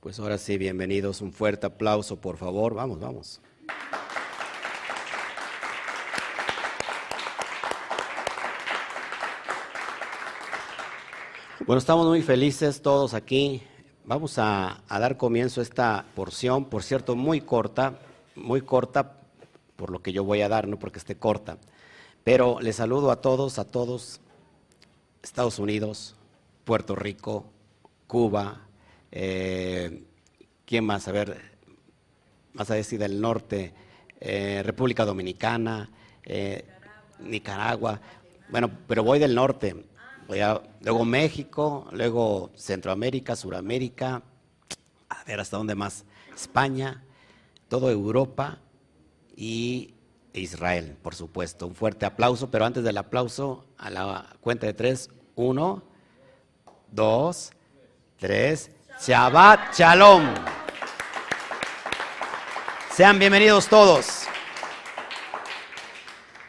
Pues ahora sí, bienvenidos. Un fuerte aplauso, por favor. Vamos, vamos. Bueno, estamos muy felices todos aquí. Vamos a, dar comienzo a esta porción, por cierto, muy corta, muy corta por lo que yo voy a dar, no porque esté corta. Pero les saludo a todos, a todos, Estados Unidos, Puerto Rico, Cuba, eh, ¿quién más? A ver, más a decir del norte, eh, República Dominicana, eh, Nicaragua. Bueno, pero voy del norte. Luego México, luego Centroamérica, Suramérica, a ver hasta dónde más, España, toda Europa y Israel, por supuesto. Un fuerte aplauso, pero antes del aplauso, a la cuenta de tres, uno, dos, tres, Shabbat Shalom. Sean bienvenidos todos.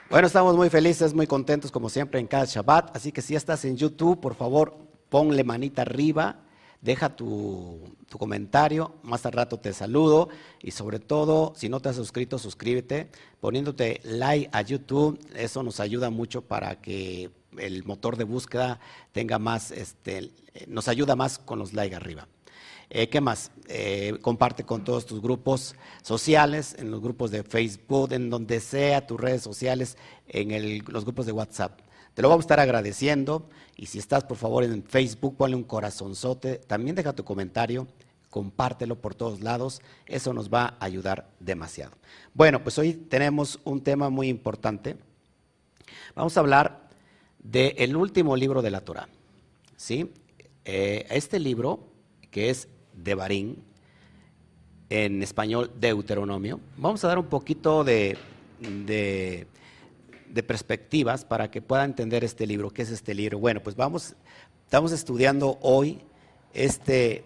Bueno, estamos muy felices, muy contentos como siempre en cada Shabbat, así que si estás en YouTube, por favor, ponle manita arriba, deja tu, tu, comentario, más al rato te saludo y sobre todo, si no te has suscrito, suscríbete, poniéndote like a YouTube, eso nos ayuda mucho para que el motor de búsqueda tenga más, este, nos ayuda más con los likes arriba. Eh, ¿Qué más? Eh, comparte con todos tus grupos sociales, en los grupos de Facebook, en donde sea, tus redes sociales, en los grupos de WhatsApp. Te lo vamos a estar agradeciendo y si estás por favor en Facebook, ponle un corazonzote, también deja tu comentario, compártelo por todos lados, eso nos va a ayudar demasiado. Bueno, pues hoy tenemos un tema muy importante. Vamos a hablar del último libro de la Torah. ¿sí? Eh, este libro, que es de Barín, en español Deuteronomio. Vamos a dar un poquito de, de, perspectivas para que pueda entender este libro. ¿Qué es este libro? Bueno, pues vamos, estamos estudiando hoy este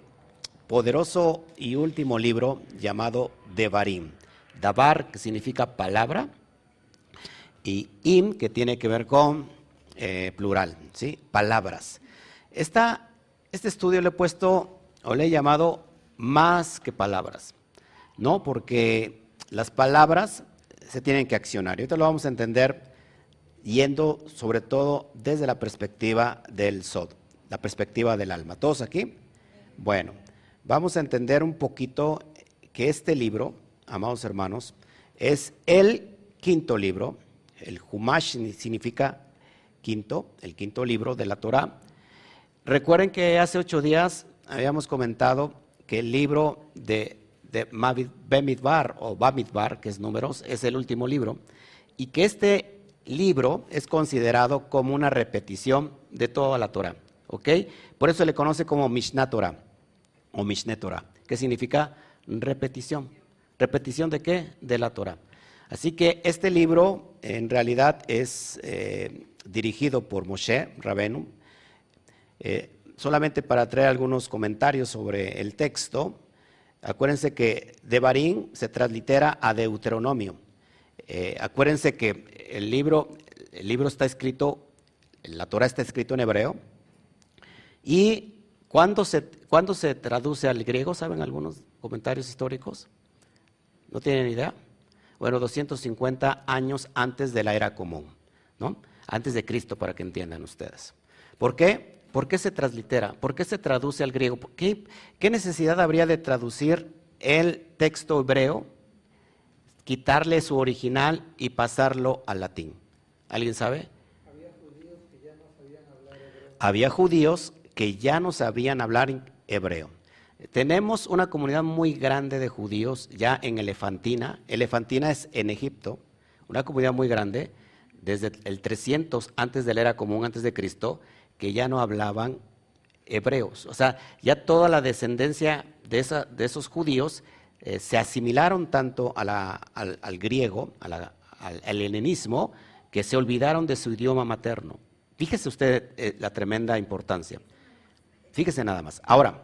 poderoso y último libro llamado Devarim. Dabar, que significa palabra, y im, que tiene que ver con eh, plural, ¿sí? palabras. Esta, este estudio le he puesto o le he llamado más que palabras, ¿no? Porque las palabras se tienen que accionar. Y ahorita lo vamos a entender yendo sobre todo desde la perspectiva del Sod, la perspectiva del alma. ¿Todos aquí? Bueno, vamos a entender un poquito que este libro, amados hermanos, es el quinto libro. El Humash significa quinto, el quinto libro de la Torah. Recuerden que hace ocho días habíamos comentado que el libro de, de Bemidbar o Bamidbar, que es números, es el último libro, y que este libro es considerado como una repetición de toda la Torah. ¿ok? Por eso le conoce como Mishnah Torah o Mishneh Torah, que significa repetición. ¿Repetición de qué? De la Torah. Así que este libro en realidad es eh, dirigido por Moshe Rabenu. Eh, solamente para traer algunos comentarios sobre el texto, acuérdense que Devarim se translitera a Deuteronomio. Eh, acuérdense que el libro, el libro está escrito, la Torah está escrito en hebreo. ¿Y cuándo se, cuándo se traduce al griego? ¿Saben algunos comentarios históricos? ¿No tienen idea? Bueno, 250 años antes de la era común, ¿no? Antes de Cristo, para que entiendan ustedes. ¿Por qué? ¿Por qué se translitera? ¿Por qué se traduce al griego? ¿Qué, necesidad habría de traducir el texto hebreo, quitarle su original y pasarlo al latín? ¿Alguien sabe? Había judíos que ya no sabían hablar hebreo. Había judíos que ya no sabían hablar hebreo. Tenemos una comunidad muy grande de judíos ya en Elefantina. Elefantina es en Egipto, una comunidad muy grande, desde el 300 antes de la era común, antes de Cristo, que ya no hablaban hebreos. O sea, ya toda la descendencia de, esa, de esos judíos eh, se asimilaron tanto al, griego, al, helenismo, que se olvidaron de su idioma materno. Fíjese usted eh, la tremenda importancia. Fíjese nada más. Ahora,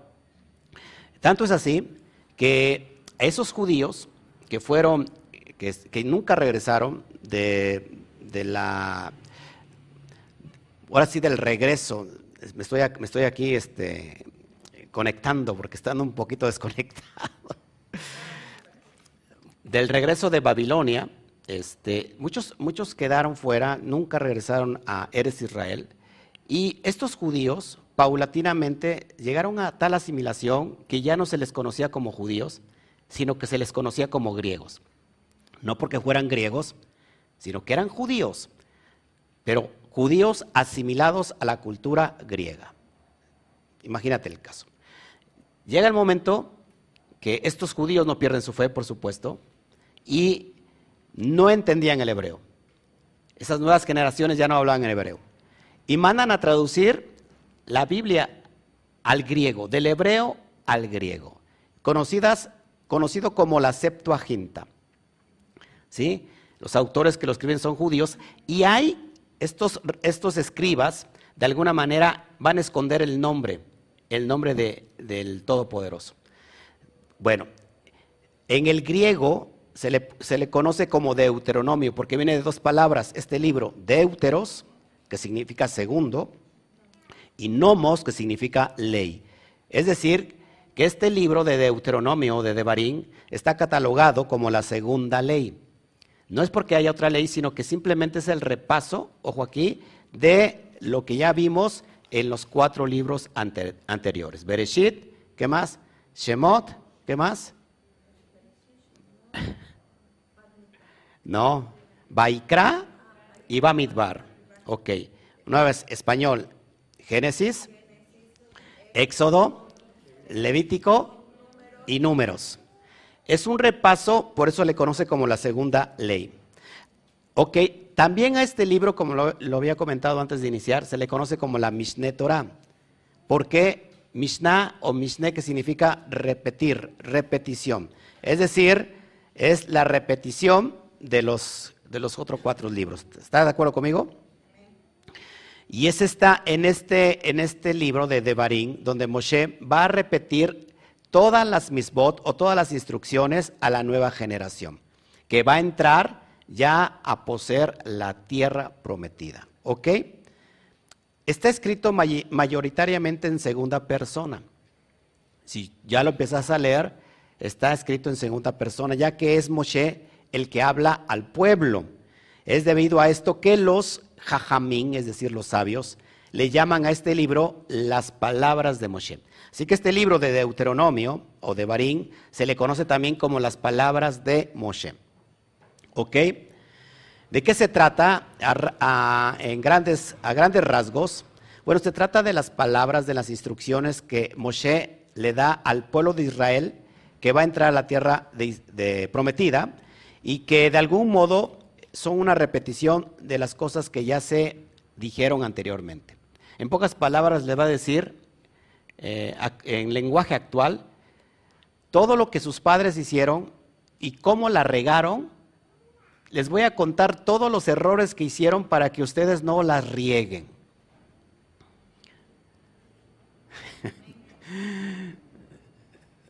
tanto es así que esos judíos que fueron, que, que nunca regresaron de, de la ahora sí del regreso, me estoy, me estoy aquí este, conectando porque están un poquito desconectados. Del regreso de Babilonia, este, muchos, muchos quedaron fuera, nunca regresaron a Eres Israel. Y estos judíos paulatinamente llegaron a tal asimilación que ya no se les conocía como judíos, sino que se les conocía como griegos. No porque fueran griegos, sino que eran judíos, pero judíos asimilados a la cultura griega. Imagínate el caso. Llega el momento que estos judíos no pierden su fe, por supuesto, y no entendían el hebreo. Esas nuevas generaciones ya no hablaban en hebreo. Y mandan a traducir la Biblia al griego, del hebreo al griego, conocidas, conocido como la Septuaginta. ¿Sí? Los autores que lo escriben son judíos y hay estos, estos escribas, de alguna manera, van a esconder el nombre, el nombre del Todopoderoso. Bueno, en el griego se le, se le, conoce como Deuteronomio, porque viene de dos palabras, este libro, Deuteros, que significa segundo, y Nomos, que significa ley. Es decir, que este libro de Deuteronomio, de Devarim, está catalogado como la segunda ley. No es porque haya otra ley, sino que simplemente es el repaso, ojo aquí, de lo que ya vimos en los cuatro libros anteriores. Bereshit, ¿qué más? Shemot, ¿qué más? No, Baikra y Bamidbar. Ok, una vez, español, Génesis, Éxodo, Levítico y Números. Es un repaso, por eso le conoce como la segunda ley. Ok, también a este libro, como lo, había comentado antes de iniciar, se le conoce como la Mishneh Torah. ¿Por qué Mishnah o Mishneh que significa repetir, repetición? Es decir, es la repetición de los, de los otros cuatro libros. ¿Está de acuerdo conmigo? Y es esta, en este, en este libro de Devarim, donde Moshe va a repetir todas las misbot o todas las instrucciones a la nueva generación, que va a entrar ya a poseer la tierra prometida. ¿Ok? Está escrito mayoritariamente en segunda persona. Si ya lo empiezas a leer, está escrito en segunda persona, ya que es Moshe el que habla al pueblo. Es debido a esto que los jajamín, es decir, los sabios, le llaman a este libro las palabras de Moshe. Así que este libro de Deuteronomio o de Barín se le conoce también como las palabras de Moshe. ¿Ok? ¿De qué se trata a, en grandes, a grandes rasgos? Bueno, se trata de las palabras, de las instrucciones que Moshe le da al pueblo de Israel que va a entrar a la tierra de, prometida y que de algún modo son una repetición de las cosas que ya se dijeron anteriormente. En pocas palabras le va a decir eh, en lenguaje actual, todo lo que sus padres hicieron y cómo la regaron, les voy a contar todos los errores que hicieron para que ustedes no las rieguen.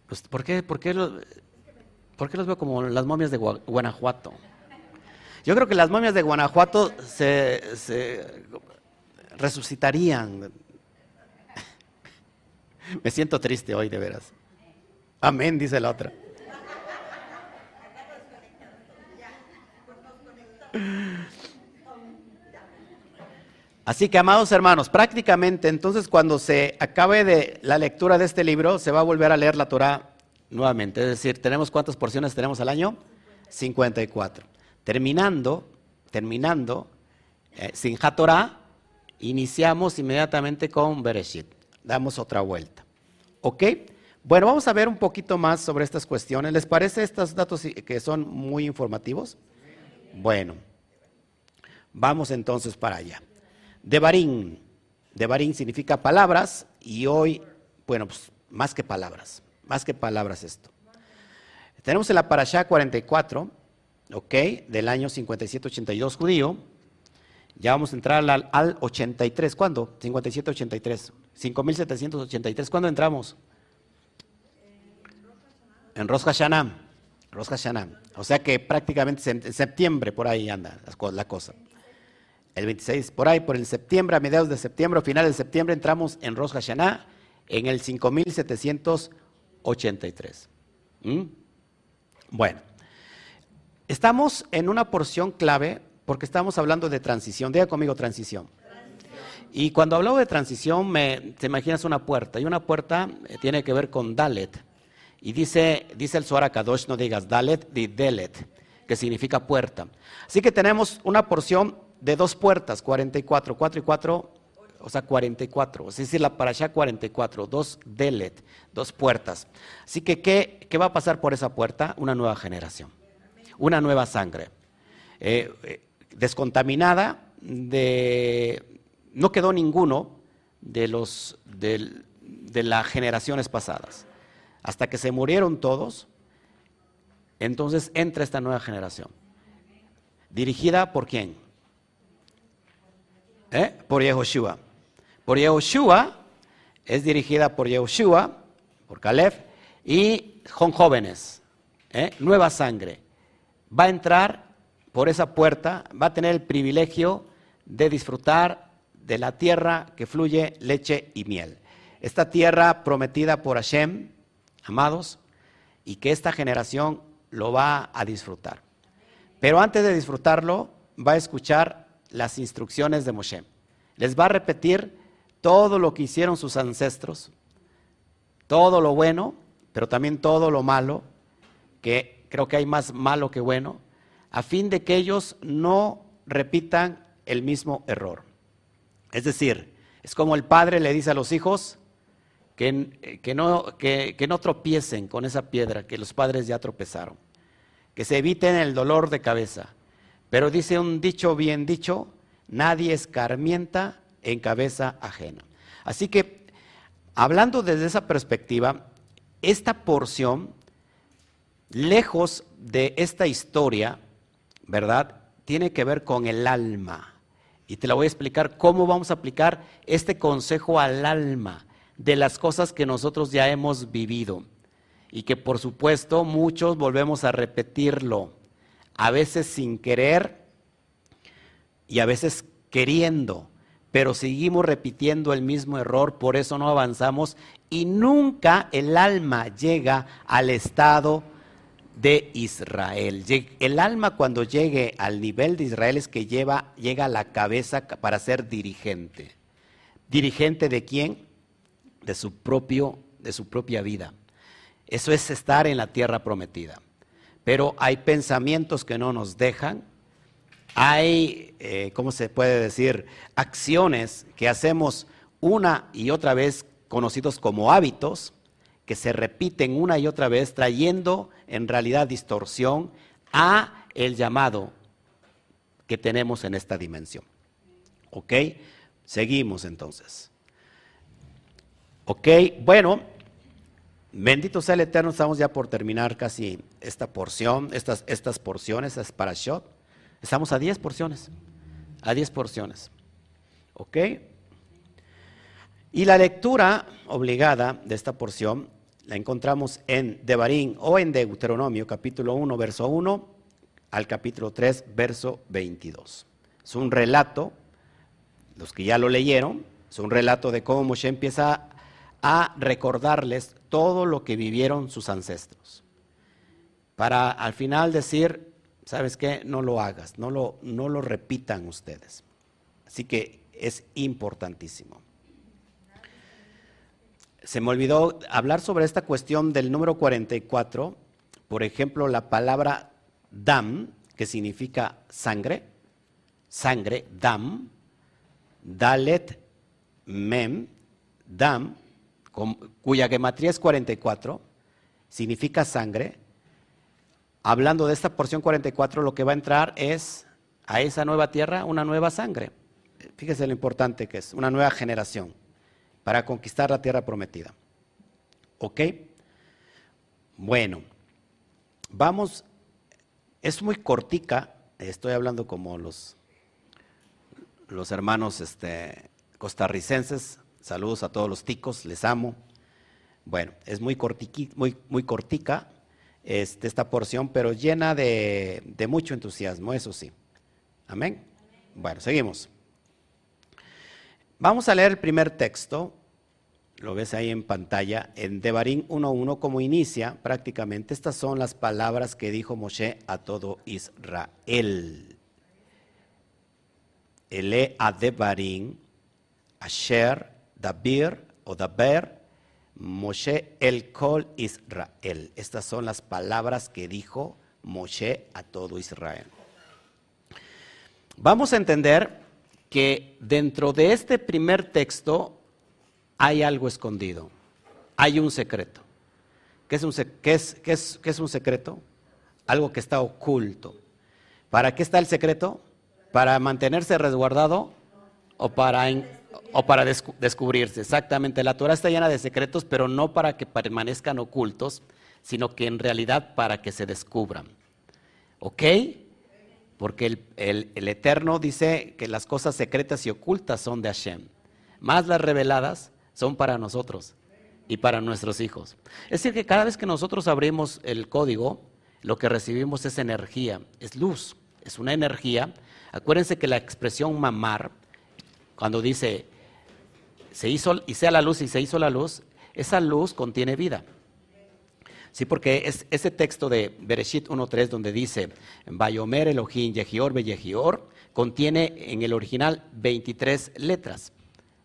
Pues, ¿por, qué, por, qué los, veo como las momias de Guanajuato? Yo creo que las momias de Guanajuato se resucitarían me siento triste hoy, de veras. Amén, dice la otra. Así que, amados hermanos, prácticamente entonces cuando se acabe de la lectura de este libro, se va a volver a leer la Torah nuevamente. Es decir, ¿tenemos cuántas porciones tenemos al año? 54. Terminando, terminando, eh, sin Torah, iniciamos inmediatamente con Bereshit. Damos otra vuelta. ¿Ok? Bueno, vamos a ver un poquito más sobre estas cuestiones. ¿Les parece estos datos que son muy informativos? Bueno, vamos entonces para allá. Devarim. Devarim significa palabras y hoy, bueno, pues más que palabras, más que palabras esto. Tenemos en la Parashá 44, ok, del año 5782 judío. Ya vamos a entrar al, al 83. ¿Cuándo? 5783. 5783. ¿Cuándo entramos? En Rosh Hashanah. Rosh. O sea que prácticamente en septiembre por ahí anda la cosa. El 26, por ahí, por el septiembre, a mediados de septiembre, o finales de septiembre, entramos en Rosh en el 5783. ¿Mm? Bueno, estamos en una porción clave porque estamos hablando de transición. Diga conmigo transición. Y cuando hablo de transición, me, te imaginas una puerta. Y una puerta eh, tiene que ver con Dalet. Y dice, dice el Suara Kadosh, no digas Dalet, di Delet, que significa puerta. Así que tenemos una porción de dos puertas, 44, 4 y 4, o sea, 44. Es decir, la para allá 44, dos Delet, dos puertas. Así que, ¿qué, ¿qué, va a pasar por esa puerta? Una nueva generación, una nueva sangre. Eh, eh, descontaminada de no quedó ninguno de los de, las generaciones pasadas. Hasta que se murieron todos, entonces entra esta nueva generación. ¿Dirigida por quién? ¿Eh? Por Yehoshua. Por Yehoshua, es dirigida por Yehoshua, por Caleb, y con jóvenes, ¿eh? nueva sangre. Va a entrar por esa puerta, va a tener el privilegio de disfrutar de la tierra que fluye leche y miel. Esta tierra prometida por Hashem, amados, y que esta generación lo va a disfrutar. Pero antes de disfrutarlo, va a escuchar las instrucciones de Moshe. Les va a repetir todo lo que hicieron sus ancestros, todo lo bueno, pero también todo lo malo, que creo que hay más malo que bueno, a fin de que ellos no repitan el mismo error. Es decir, es como el padre le dice a los hijos que, que, no, que, no tropiecen con esa piedra que los padres ya tropezaron, que se eviten el dolor de cabeza. Pero dice un dicho bien dicho, nadie escarmienta en cabeza ajena. Así que, hablando desde esa perspectiva, esta porción, lejos de esta historia, ¿verdad? Tiene que ver con el alma. Y te la voy a explicar cómo vamos a aplicar este consejo al alma de las cosas que nosotros ya hemos vivido. Y que por supuesto muchos volvemos a repetirlo, a veces sin querer y a veces queriendo, pero seguimos repitiendo el mismo error, por eso no avanzamos y nunca el alma llega al estado de Israel. El alma cuando llegue al nivel de Israel es que lleva, llega a la cabeza para ser dirigente. ¿Dirigente de quién? De su, propio, de su propia vida. Eso es estar en la tierra prometida. Pero hay pensamientos que no nos dejan, hay, eh, ¿cómo se puede decir? Acciones que hacemos una y otra vez conocidos como hábitos, que se repiten una y otra vez, trayendo en realidad distorsión a el llamado que tenemos en esta dimensión. ¿Ok? Seguimos entonces. ¿Ok? Bueno, bendito sea el Eterno, estamos ya por terminar casi esta porción, estas, estas porciones, es para shot. Estamos a 10 porciones, a 10 porciones. ¿Ok? Y la lectura obligada de esta porción la encontramos en Devarim o en Deuteronomio, capítulo 1, verso 1 al capítulo 3, verso 22. Es un relato, los que ya lo leyeron, es un relato de cómo Moshe empieza a recordarles todo lo que vivieron sus ancestros. Para al final decir, ¿sabes qué? No lo hagas, no lo, no lo repitan ustedes. Así que es importantísimo se me olvidó hablar sobre esta cuestión del número 44, por ejemplo, la palabra dam, que significa sangre, sangre, dam, dalet, mem, dam, cuya gematría es 44, significa sangre. Hablando de esta porción 44, lo que va a entrar es a esa nueva tierra una nueva sangre. Fíjese lo importante que es, una nueva generación para conquistar la tierra prometida. ¿Ok? Bueno, vamos, es muy cortica, estoy hablando como los, los hermanos este, costarricenses, saludos a todos los ticos, les amo. Bueno, es muy, muy, muy cortica este, esta porción, pero llena de, de mucho entusiasmo, eso sí. Amén. Bueno, seguimos. Vamos a leer el primer texto, lo ves ahí en pantalla, en Devarim 1.1, como inicia prácticamente, estas son las palabras que dijo Moshe a todo Israel. Ele a Devarim, Asher, Dabir o Daber, Moshe el Kol Israel. Estas son las palabras que dijo Moshe a todo Israel. Vamos a entender que dentro de este primer texto hay algo escondido, hay un secreto. ¿Qué es un, es, un secreto? Algo que está oculto. ¿Para qué está el secreto? ¿Para mantenerse resguardado o para, o para descubrirse? Exactamente, la Torah está llena de secretos, pero no para que permanezcan ocultos, sino que en realidad para que se descubran. ¿Ok? Porque el, el, Eterno dice que las cosas secretas y ocultas son de Hashem, más las reveladas son para nosotros y para nuestros hijos. Es decir, que cada vez que nosotros abrimos el código, lo que recibimos es energía, es luz, es una energía. Acuérdense que la expresión mamar, cuando dice se hizo y sea la luz y se hizo la luz, esa luz contiene vida. Sí, porque es ese texto de Bereshit 1.3 donde dice, Bayomer Elohim Yehior Yehior, contiene en el original 23 letras.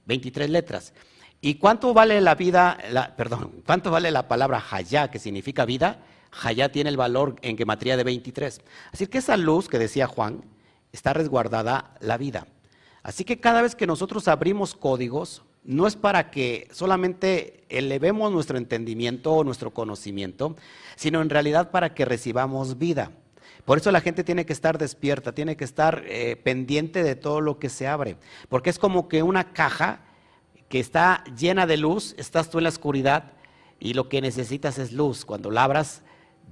23 letras. ¿Y cuánto vale la vida, perdón, cuánto vale la palabra Hayá, que significa vida? Hayá tiene el valor en gematría de 23. Así que esa luz que decía Juan, está resguardada la vida. Así que cada vez que nosotros abrimos códigos, no es para que solamente elevemos nuestro entendimiento o nuestro conocimiento, sino en realidad para que recibamos vida. Por eso la gente tiene que estar despierta, tiene que estar eh, pendiente de todo lo que se abre, porque es como que una caja que está llena de luz, estás tú en la oscuridad y lo que necesitas es luz. Cuando la abras,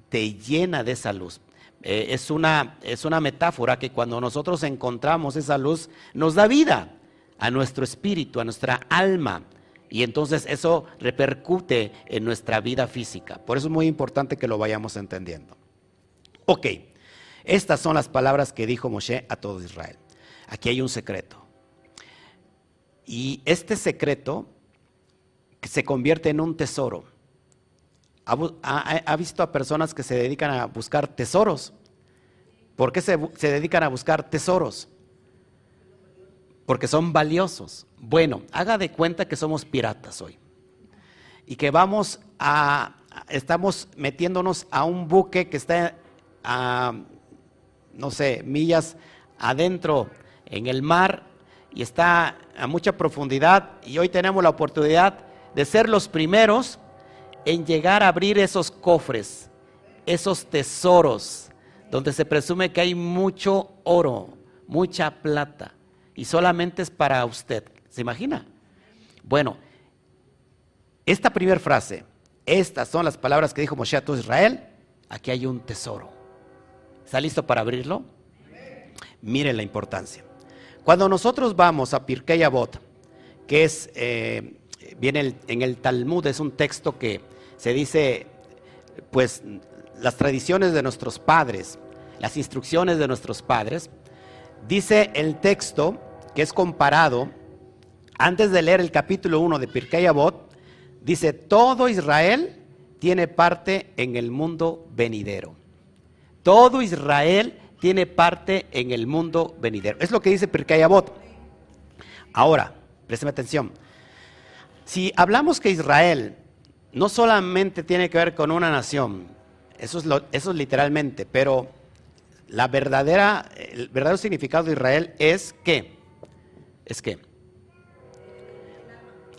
te llena de esa luz. Eh, es, una, es una metáfora que cuando nosotros encontramos esa luz, nos da vida a nuestro espíritu, a nuestra alma. Y entonces eso repercute en nuestra vida física. Por eso es muy importante que lo vayamos entendiendo. Ok, estas son las palabras que dijo Moshe a todo Israel. Aquí hay un secreto. Y este secreto se convierte en un tesoro. Ha, visto a personas que se dedican a buscar tesoros. ¿Por qué se, se dedican a buscar tesoros? Porque son valiosos. Bueno, haga de cuenta que somos piratas hoy. Y que vamos a, estamos metiéndonos a un buque que está a, no sé, millas adentro en el mar y está a mucha profundidad y hoy tenemos la oportunidad de ser los primeros en llegar a abrir esos cofres, esos tesoros, donde se presume que hay mucho oro, mucha plata, y solamente es para usted. ¿Se imagina? Bueno, esta primera frase, estas son las palabras que dijo Moshe a todo Israel, aquí hay un tesoro. ¿Está listo para abrirlo? Miren la importancia. Cuando nosotros vamos a Pirkei Avot, que es, eh, viene en el Talmud, es un texto que se dice, pues, las tradiciones de nuestros padres, las instrucciones de nuestros padres, dice el texto que es comparado, antes de leer el capítulo 1 de Pirkei Avot, dice, todo Israel tiene parte en el mundo venidero. Todo Israel tiene parte en el mundo venidero. Es lo que dice Pirkei Avot. Ahora, présteme atención. Si hablamos que Israel no solamente tiene que ver con una nación, eso es, eso es literalmente, pero la verdadera, el verdadero significado de Israel es que, es que,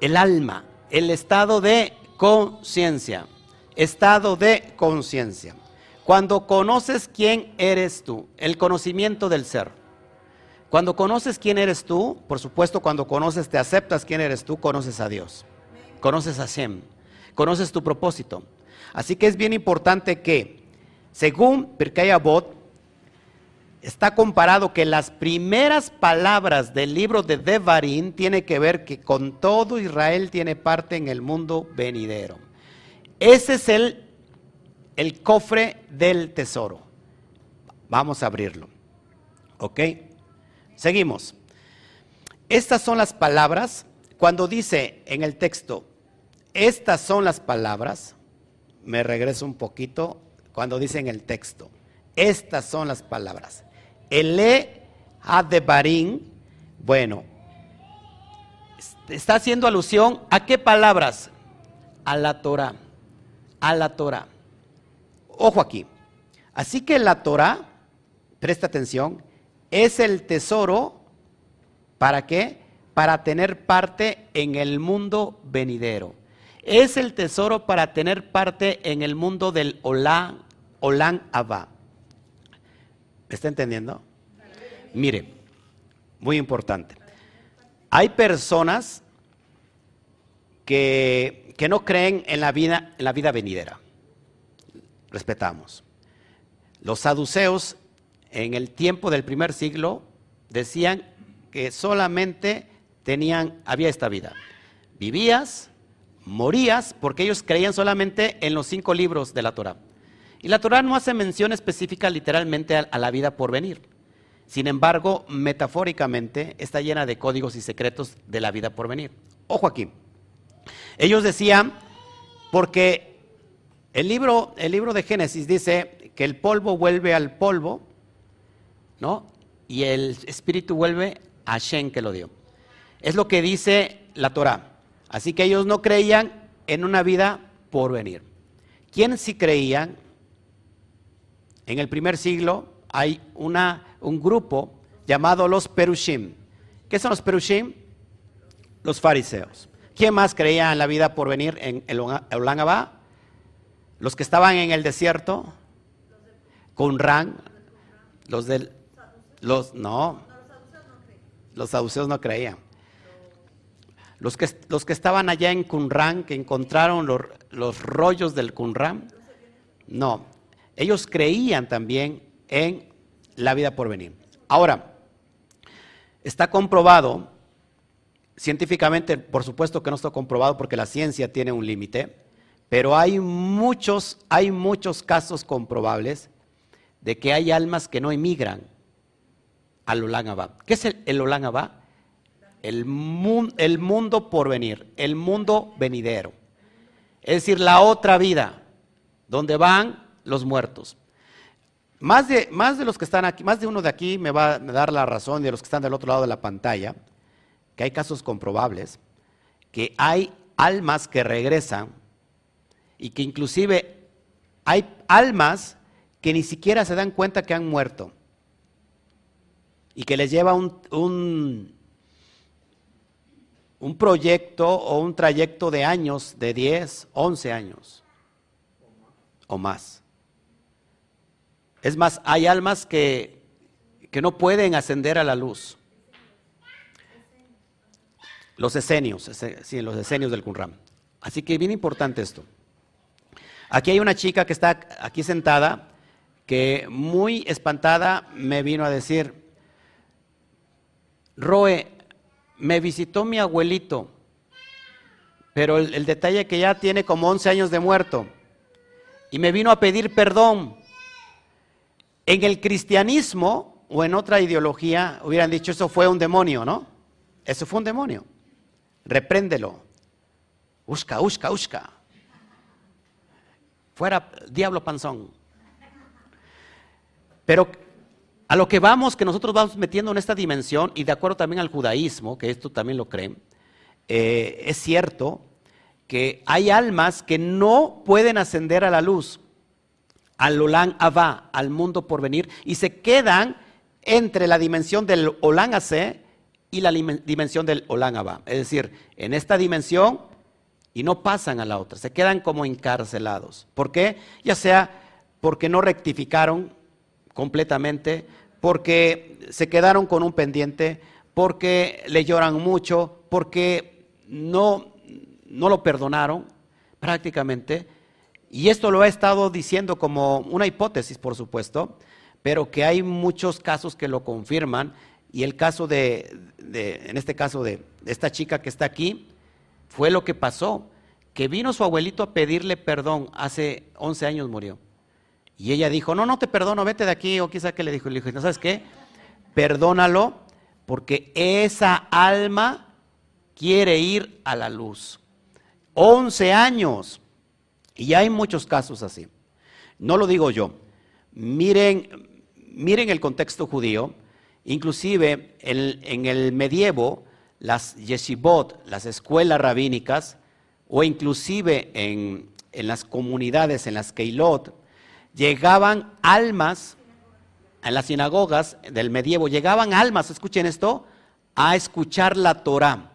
el alma, el estado de conciencia, estado de conciencia. Cuando conoces quién eres tú, el conocimiento del ser. Cuando conoces quién eres tú, por supuesto, cuando conoces, te aceptas quién eres tú, conoces a Dios. Conoces a Shem. Conoces tu propósito. Así que es bien importante que, según Pirkei Avot, está comparado que las primeras palabras del libro de Devarim tiene que ver que con todo Israel tiene parte en el mundo venidero. Ese es el el cofre del tesoro. Vamos a abrirlo. ¿Ok? Seguimos. Estas son las palabras cuando dice en el texto, estas son las palabras, me regreso un poquito cuando dicen el texto, estas son las palabras. Ele Adebarín, bueno, está haciendo alusión a qué palabras? A la Torah, a la Torah. Ojo aquí. Así que la Torah, presta atención, es el tesoro, ¿para qué? Para tener parte en el mundo venidero. Es el tesoro para tener parte en el mundo del Olán, Olán Abba. ¿Me está entendiendo? Mire, muy importante. Hay personas que, que no creen en la, vida, en la vida venidera. Respetamos. Los saduceos en el tiempo del primer siglo decían que solamente tenían, había esta vida. Vivías, morías, porque ellos creían solamente en los cinco libros de la Torah. Y la Torah no hace mención específica literalmente a, la vida por venir. Sin embargo, metafóricamente está llena de códigos y secretos de la vida por venir. Ojo aquí. Ellos decían, porque el libro, el libro de Génesis dice que el polvo vuelve al polvo, ¿no? Y el espíritu vuelve a Shen que lo dio. Es lo que dice la Torah. Así que ellos no creían en una vida por venir. ¿Quién sí creían? En el primer siglo hay una, un grupo llamado los Perushim. ¿Qué son los Perushim? Los fariseos. ¿Quién más creía en la vida por venir en el Olangabá? Los que estaban en el desierto, Qumran, los del, los, no, los saduceos no creían. Los que, los que estaban allá en Qumran, que encontraron los, los rollos del Qumran, no, ellos creían también en la vida por venir. Ahora, está comprobado, científicamente, por supuesto que no está comprobado porque la ciencia tiene un límite, pero hay muchos, hay muchos casos comprobables de que hay almas que no emigran al Olán Abba. ¿Qué es el, el Olán Abba? El, el mundo por venir, el mundo venidero. Es decir, la otra vida, donde van los muertos. Más de, más de los que están aquí, más de uno de aquí me va a dar la razón de los que están del otro lado de la pantalla, que hay casos comprobables, que hay almas que regresan y que inclusive hay almas que ni siquiera se dan cuenta que han muerto y que les lleva un, un, un proyecto o un trayecto de años, de 10, 11 años o más. Es más, hay almas que, que no pueden ascender a la luz. Los esenios, sí, los esenios del Qumran. Así que bien importante esto. Aquí hay una chica que está aquí sentada que muy espantada me vino a decir, Roe, me visitó mi abuelito, pero el, el detalle es que ya tiene como 11 años de muerto y me vino a pedir perdón en el cristianismo o en otra ideología hubieran dicho eso fue un demonio, ¿no? Eso fue un demonio. Repréndelo. Usca, usca, usca. Fuera diablo panzón. Pero a lo que vamos, que nosotros vamos metiendo en esta dimensión, y de acuerdo también al judaísmo, que esto también lo creen, eh, es cierto que hay almas que no pueden ascender a la luz al Olán Abba, al mundo por venir, y se quedan entre la dimensión del Olán AC y la dimensión del Olán Abba. Es decir, en esta dimensión y no pasan a la otra, se quedan como encarcelados. ¿Por qué? Ya sea porque no rectificaron completamente, porque se quedaron con un pendiente, porque le lloran mucho, porque no, no lo perdonaron prácticamente y esto lo he estado diciendo como una hipótesis, por supuesto, pero que hay muchos casos que lo confirman. Y el caso de, en este caso de, esta chica que está aquí, fue lo que pasó, que vino su abuelito a pedirle perdón, hace 11 años murió. Y ella dijo, no, no te perdono, vete de aquí, o quizá que le dijo, le dijo, ¿no sabes qué? Perdónalo, porque esa alma quiere ir a la luz. 11 años. Y hay muchos casos así. No lo digo yo. Miren, miren el contexto judío. Inclusive en, el medievo, las yeshivot, las escuelas rabínicas, o inclusive en, en las comunidades, en las keilot, llegaban almas, en las sinagogas del medievo, llegaban almas, escuchen esto, a escuchar la Torah.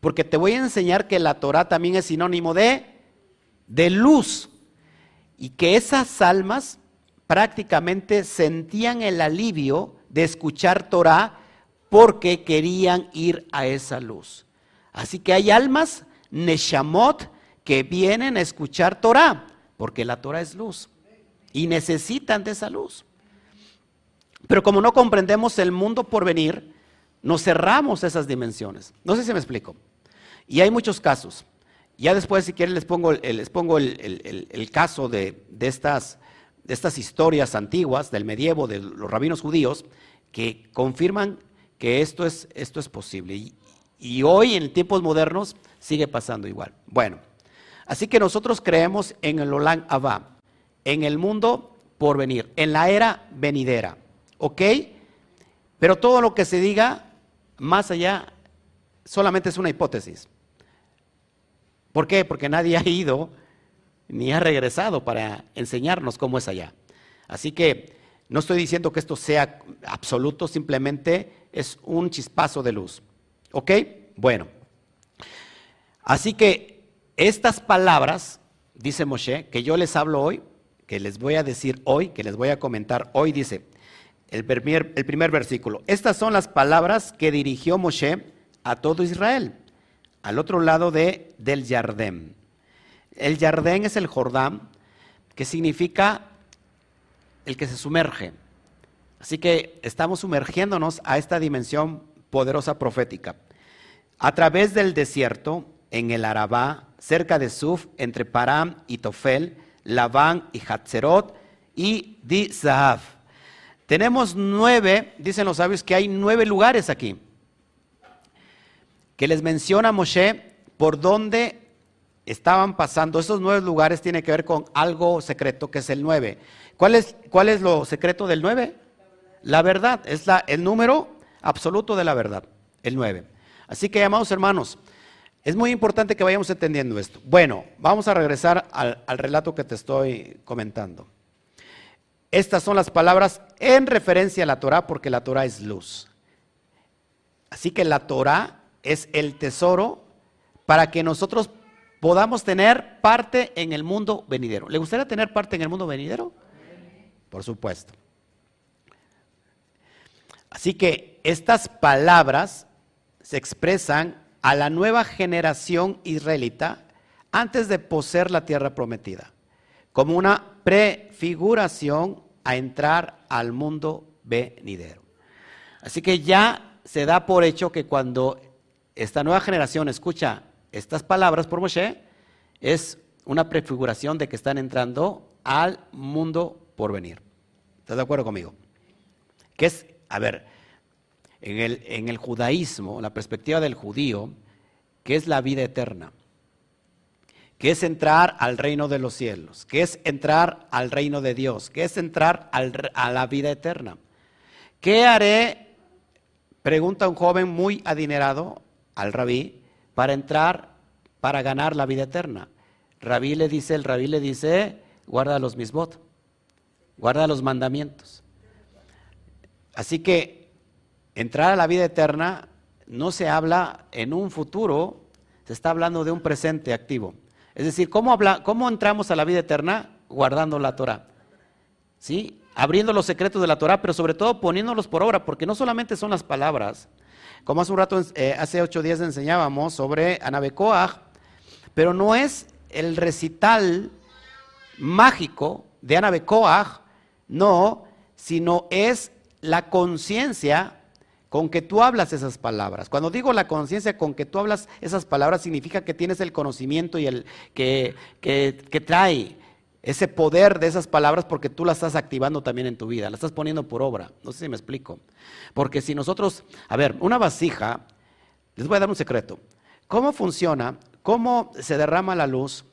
Porque te voy a enseñar que la Torah también es sinónimo de, de luz. Y que esas almas prácticamente sentían el alivio de escuchar Torah porque querían ir a esa luz. Así que hay almas, Neshamot, que vienen a escuchar Torah, porque la Torah es luz. Y necesitan de esa luz. Pero como no comprendemos el mundo por venir, nos cerramos esas dimensiones. No sé si me explico. Y hay muchos casos. Ya después, si quieren, les pongo, el, les pongo el, caso de, estas, de estas historias antiguas del medievo, de los rabinos judíos, que confirman que esto es, esto es posible. Y, hoy, en tiempos modernos, sigue pasando igual. Bueno, así que nosotros creemos en el Olam Abba, en el mundo por venir, en la era venidera. ¿Ok? Pero todo lo que se diga más allá solamente es una hipótesis. ¿Por qué? Porque nadie ha ido ni ha regresado para enseñarnos cómo es allá. Así que no estoy diciendo que esto sea absoluto, simplemente es un chispazo de luz. ¿Ok? Bueno. Así que estas palabras, dice Moshe, que yo les hablo hoy, que les voy a decir hoy, que les voy a comentar hoy, dice el primer, versículo. Estas son las palabras que dirigió Moshe a todo Israel, al otro lado de, del Yardén. El Yardén es el Jordán, que significa el que se sumerge. Así que estamos sumergiéndonos a esta dimensión poderosa profética. A través del desierto, en el Arabá, cerca de Suf, entre Param y Tofel, Labán y Hatzerot y Di Tenemos nueve, dicen los sabios que hay nueve lugares aquí que les menciona Moshe por dónde estaban pasando. Esos nueve lugares tienen que ver con algo secreto, que es el nueve. ¿Cuál es, cuál es lo secreto del nueve? La verdad, es la, el número absoluto de la verdad, el nueve. Así que, amados hermanos, es muy importante que vayamos entendiendo esto. Bueno, vamos a regresar al, al relato que te estoy comentando. Estas son las palabras en referencia a la Torah, porque la Torah es luz. Así que la Torah es el tesoro para que nosotros podamos tener parte en el mundo venidero. ¿Le gustaría tener parte en el mundo venidero? Por supuesto. Así que estas palabras se expresan a la nueva generación israelita antes de poseer la tierra prometida, como una prefiguración a entrar al mundo venidero. Así que ya se da por hecho que cuando esta nueva generación escucha estas palabras por Moshe, es una prefiguración de que están entrando al mundo por venir. ¿Estás de acuerdo conmigo? Que es, a ver, en el, judaísmo, la perspectiva del judío, que es la vida eterna, que es entrar al reino de los cielos, que es entrar al reino de Dios, que es entrar a la vida eterna. ¿Qué haré? Pregunta un joven muy adinerado al rabí para entrar, para ganar la vida eterna. Rabí le dice, el rabí le dice, guarda los misbot, guarda los mandamientos. Así que entrar a la vida eterna no se habla en un futuro, se está hablando de un presente activo. Es decir, ¿cómo, habla, cómo entramos a la vida eterna? Guardando la Torah. ¿Sí? Abriendo los secretos de la Torah, pero sobre todo poniéndolos por obra, porque no solamente son las palabras, como hace un rato, eh, hace ocho días enseñábamos sobre Anabecoag, pero no es el recital mágico de Anabecoag, no, sino es la conciencia con que tú hablas esas palabras. Cuando digo la conciencia con que tú hablas esas palabras, significa que tienes el conocimiento y el que, que, que trae ese poder de esas palabras porque tú las estás activando también en tu vida, las estás poniendo por obra. No sé si me explico. Porque si nosotros, a ver, una vasija, les voy a dar un secreto. ¿Cómo funciona ¿cómo se derrama la luz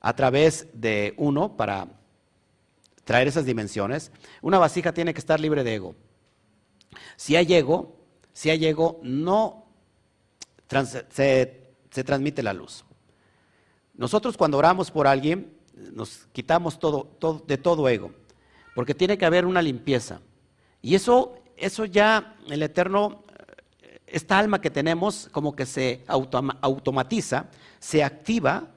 a través de uno para traer esas dimensiones? Una vasija tiene que estar libre de ego. Si hay ego, si hay ego, no se, transmite la luz. Nosotros cuando oramos por alguien, nos quitamos todo, de todo ego, porque tiene que haber una limpieza. Y eso, eso ya el Eterno, esta alma que tenemos, como que se automatiza, se activa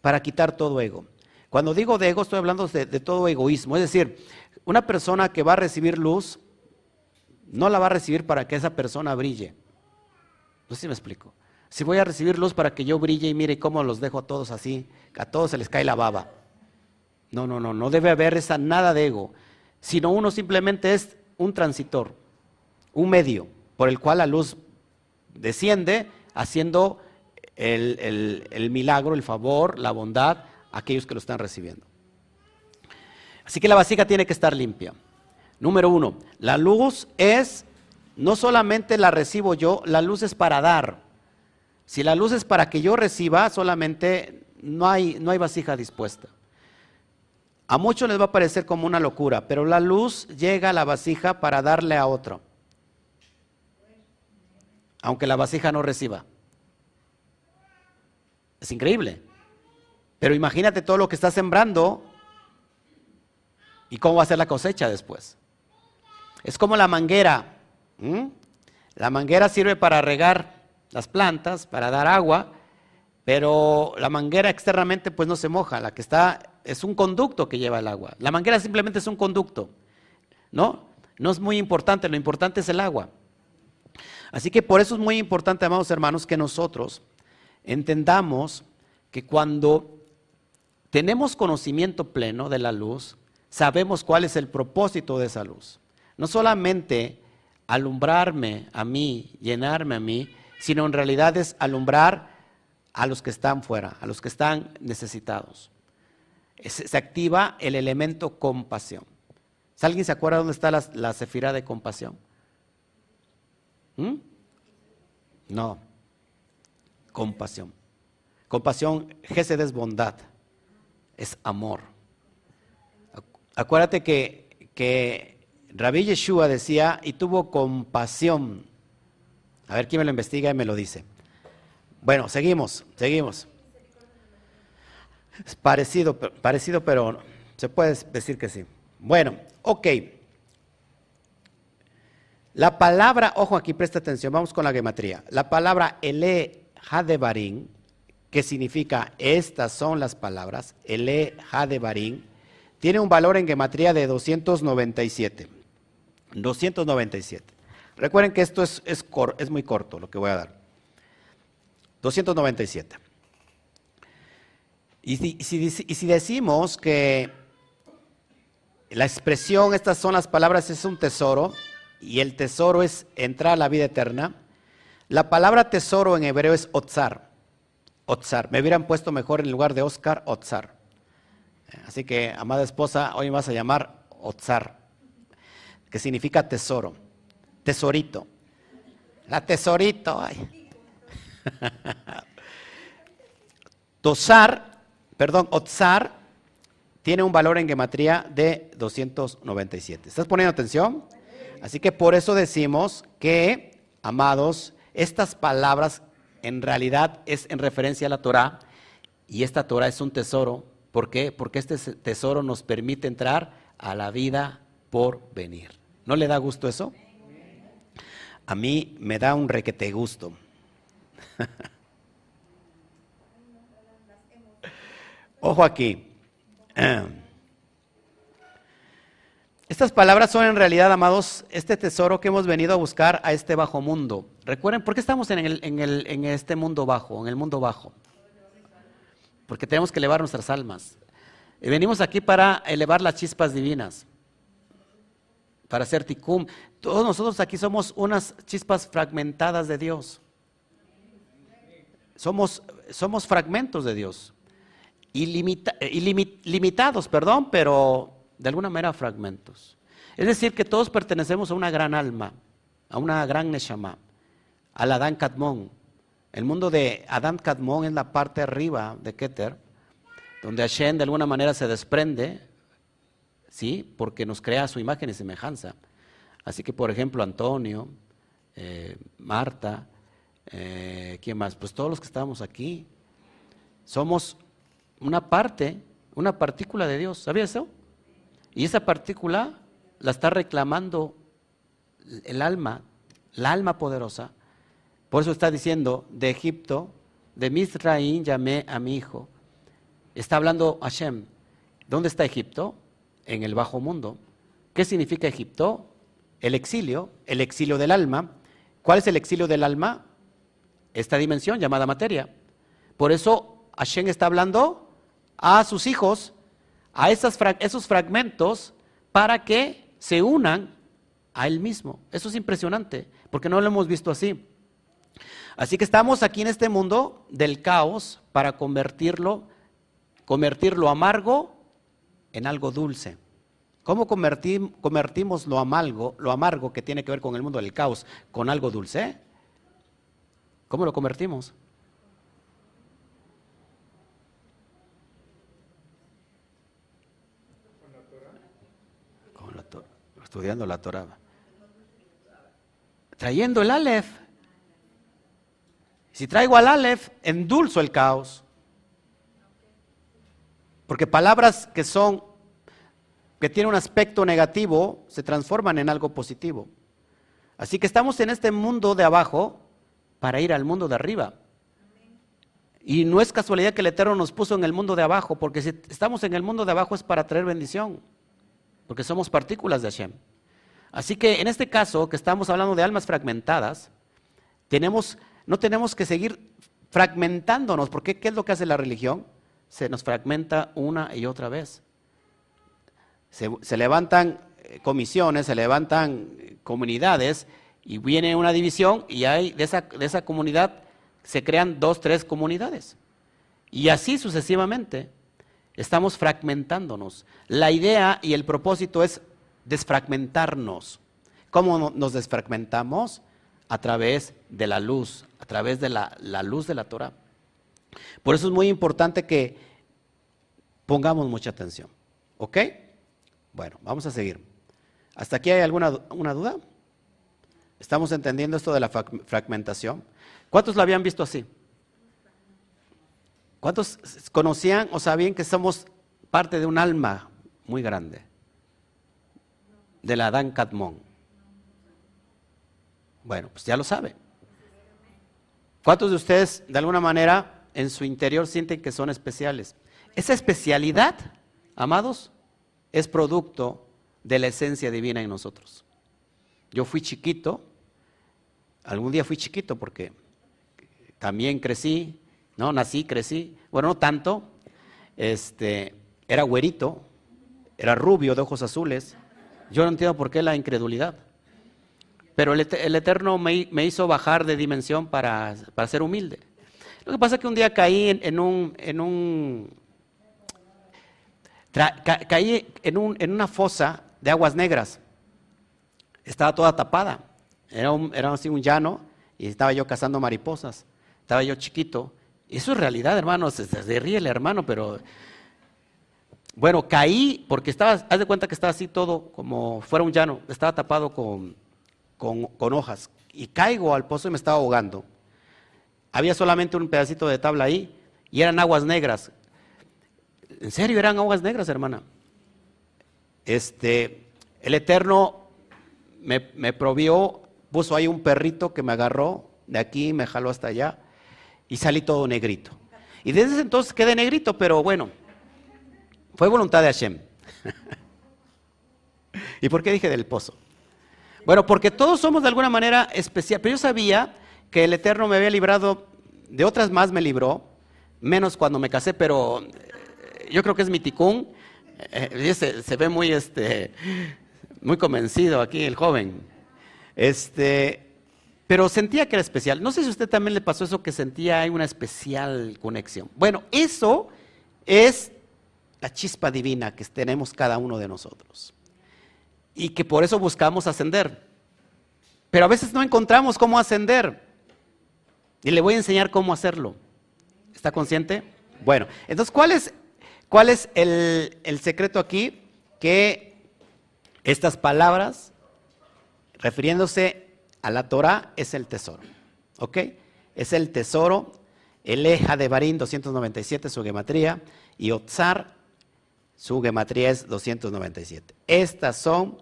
para quitar todo ego. Cuando digo de ego, estoy hablando de, de todo egoísmo. Es decir, una persona que va a recibir luz, no la va a recibir para que esa persona brille. No sé si me explico. Si voy a recibir luz para que yo brille y mire cómo los dejo a todos así, a todos se les cae la baba. No, no, no, no debe haber esa nada de ego, sino uno simplemente es un transitor, un medio por el cual la luz desciende haciendo el, el milagro, el favor, la bondad a aquellos que lo están recibiendo. Así que la vasija tiene que estar limpia. Número uno, la luz es, no solamente la recibo yo, la luz es para dar. Si la luz es para que yo reciba, solamente no hay, no hay vasija dispuesta. A muchos les va a parecer como una locura, pero la luz llega a la vasija para darle a otro. Aunque la vasija no reciba. Es increíble. Pero imagínate todo lo que está sembrando y cómo va a ser la cosecha después. Es como la manguera. La manguera sirve para regar las plantas, para dar agua, pero la manguera externamente pues no se moja, la que está es un conducto que lleva el agua. La manguera simplemente es un conducto, ¿no? No es muy importante, lo importante es el agua. Así que por eso es muy importante, amados hermanos, que nosotros entendamos que cuando tenemos conocimiento pleno de la luz, sabemos cuál es el propósito de esa luz. No solamente alumbrarme a mí, llenarme a mí, sino en realidad es alumbrar a los que están fuera, a los que están necesitados. Se activa el elemento compasión. ¿Alguien se acuerda dónde está la, la cefira de compasión? ¿Mm? No. Compasión. Compasión, Gesed es bondad, es amor. Acuérdate que, que Rabbi Yeshua decía, y tuvo compasión a ver quién me lo investiga y me lo dice. Bueno, seguimos, seguimos. Parecido, parecido, pero se puede decir que sí. Bueno, ok. La palabra, ojo aquí, presta atención, vamos con la gematría. La palabra ele hadebarín, que significa estas son las palabras, ele hadebarín, tiene un valor en gematría de 297. 297. Recuerden que esto es, es, muy corto lo que voy a dar. 297. Y si, y si, decimos que la expresión, estas son las palabras, es un tesoro, y el tesoro es entrar a la vida eterna, la palabra tesoro en hebreo es otzar. Otzar. Me hubieran puesto mejor en lugar de Oscar, otzar. Así que, amada esposa, hoy me vas a llamar otzar, que significa tesoro tesorito. La tesorito. Ay. Tosar, perdón, Otzar tiene un valor en gematría de 297. ¿Estás poniendo atención? Así que por eso decimos que, amados, estas palabras en realidad es en referencia a la Torah y esta Torah es un tesoro. ¿Por qué? Porque este tesoro nos permite entrar a la vida por venir. ¿No le da gusto eso? a mí me da un requete gusto. Ojo aquí. Estas palabras son en realidad, amados, este tesoro que hemos venido a buscar a este bajo mundo. Recuerden, ¿por qué estamos en, en este mundo bajo, en el mundo bajo? Porque tenemos que elevar nuestras almas. Y venimos aquí para elevar las chispas divinas para hacer ticum. Todos nosotros aquí somos unas chispas fragmentadas de Dios. Somos, somos fragmentos de Dios. limitados, perdón, pero de alguna manera fragmentos. Es decir, que todos pertenecemos a una gran alma, a una gran Neshama, al Adán Kadmon, El mundo de Adán Kadmon es la parte arriba de Keter, donde Hashem de alguna manera se desprende, ¿sí? Porque nos crea su imagen y semejanza. Así que, por ejemplo, Antonio, eh, Marta, eh, ¿quién más? Pues todos los que estamos aquí, somos una parte, una partícula de Dios. ¿Sabías eso? Y esa partícula la está reclamando el alma, la alma poderosa. Por eso está diciendo, de Egipto, de Misraín llamé a mi hijo. Está hablando Hashem. ¿Dónde está Egipto? En el bajo mundo. ¿Qué significa Egipto? El exilio, el exilio del alma. ¿Cuál es el exilio del alma? Esta dimensión llamada materia. Por eso Hashem está hablando a sus hijos, a esos fragmentos, para que se unan a Él mismo. Eso es impresionante, porque no lo hemos visto así. Así que estamos aquí en este mundo del caos para convertirlo, convertir lo amargo en algo dulce. ¿Cómo convertimos lo amargo, lo amargo que tiene que ver con el mundo del caos con algo dulce? ¿Cómo lo convertimos? Con la Torah. Estudiando la Torah trayendo el Aleph. Si traigo al Aleph, endulzo el caos. Porque palabras que son, que tienen un aspecto negativo, se transforman en algo positivo. Así que estamos en este mundo de abajo para ir al mundo de arriba. Y no es casualidad que el Eterno nos puso en el mundo de abajo, porque si estamos en el mundo de abajo es para traer bendición, porque somos partículas de Hashem. Así que en este caso, que estamos hablando de almas fragmentadas, tenemos, no tenemos que seguir fragmentándonos, porque ¿qué es lo que hace la religión? Se nos fragmenta una y otra vez. Se, levantan eh, comisiones, se levantan eh, comunidades y viene una división y hay de esa, de esa comunidad se crean dos, tres comunidades. Y así sucesivamente. Estamos fragmentándonos. La idea y el propósito es desfragmentarnos. ¿Cómo nos desfragmentamos? A través de la luz, a través de la, luz de la Torah. Por eso es muy importante que pongamos mucha atención. ¿Ok? Bueno, vamos a seguir. ¿Hasta aquí hay alguna una duda? ¿Estamos entendiendo esto de la fragmentación? ¿Cuántos lo habían visto así? ¿Cuántos conocían o sabían que somos parte de un alma muy grande? de la Adán Cadmón? Bueno, pues ya lo sabe. ¿Cuántos de ustedes de alguna manera en su interior sienten que son especiales? Esa especialidad, amados, es producto de la esencia divina en nosotros. Yo fui chiquito, algún día fui chiquito porque también crecí, no, nací, crecí, bueno, no tanto, este, era güerito, era rubio de ojos azules, yo no entiendo por qué la incredulidad. Pero el, Eterno me, hizo bajar de dimensión para, ser humilde. Lo que pasa es que un día caí en, un, en un caí en, un, en, una fosa de aguas negras. Estaba toda tapada. Era, un, era así un llano y estaba yo cazando mariposas. Estaba yo chiquito. Eso es realidad, hermano. Se, se ríe el hermano, pero bueno, caí porque estaba, haz de cuenta que estaba así todo como fuera un llano, estaba tapado con, con, hojas. Y caigo al pozo y me estaba ahogando. Había solamente un pedacito de tabla ahí y eran aguas negras. En serio, eran aguas negras, hermana. Este, el Eterno me, me provió, puso ahí un perrito que me agarró de aquí, me jaló hasta allá y salí todo negrito. Y desde ese entonces quedé negrito, pero bueno, fue voluntad de Hashem. ¿Y por qué dije del pozo? Bueno, porque todos somos de alguna manera especial. Pero yo sabía que el Eterno me había librado, de otras más me libró, menos cuando me casé, pero eh, yo creo que es mi ticún. Eh, se, ve muy, este, muy convencido aquí el joven. Este, pero sentía que era especial. No sé si a usted también le pasó eso que sentía hay una especial conexión. Bueno, eso es la chispa divina que tenemos cada uno de nosotros. Y que por eso buscamos ascender. Pero a veces no encontramos cómo ascender. Y le voy a enseñar cómo hacerlo. ¿Está consciente? Bueno, entonces, ¿cuál es, cuál es el, el secreto aquí? Que estas palabras, refiriéndose a la Torah, es el tesoro. ¿Ok? Es el tesoro. El Eja de Barín, 297, su gematría. Y Otzar, su gematría es 297. Estas son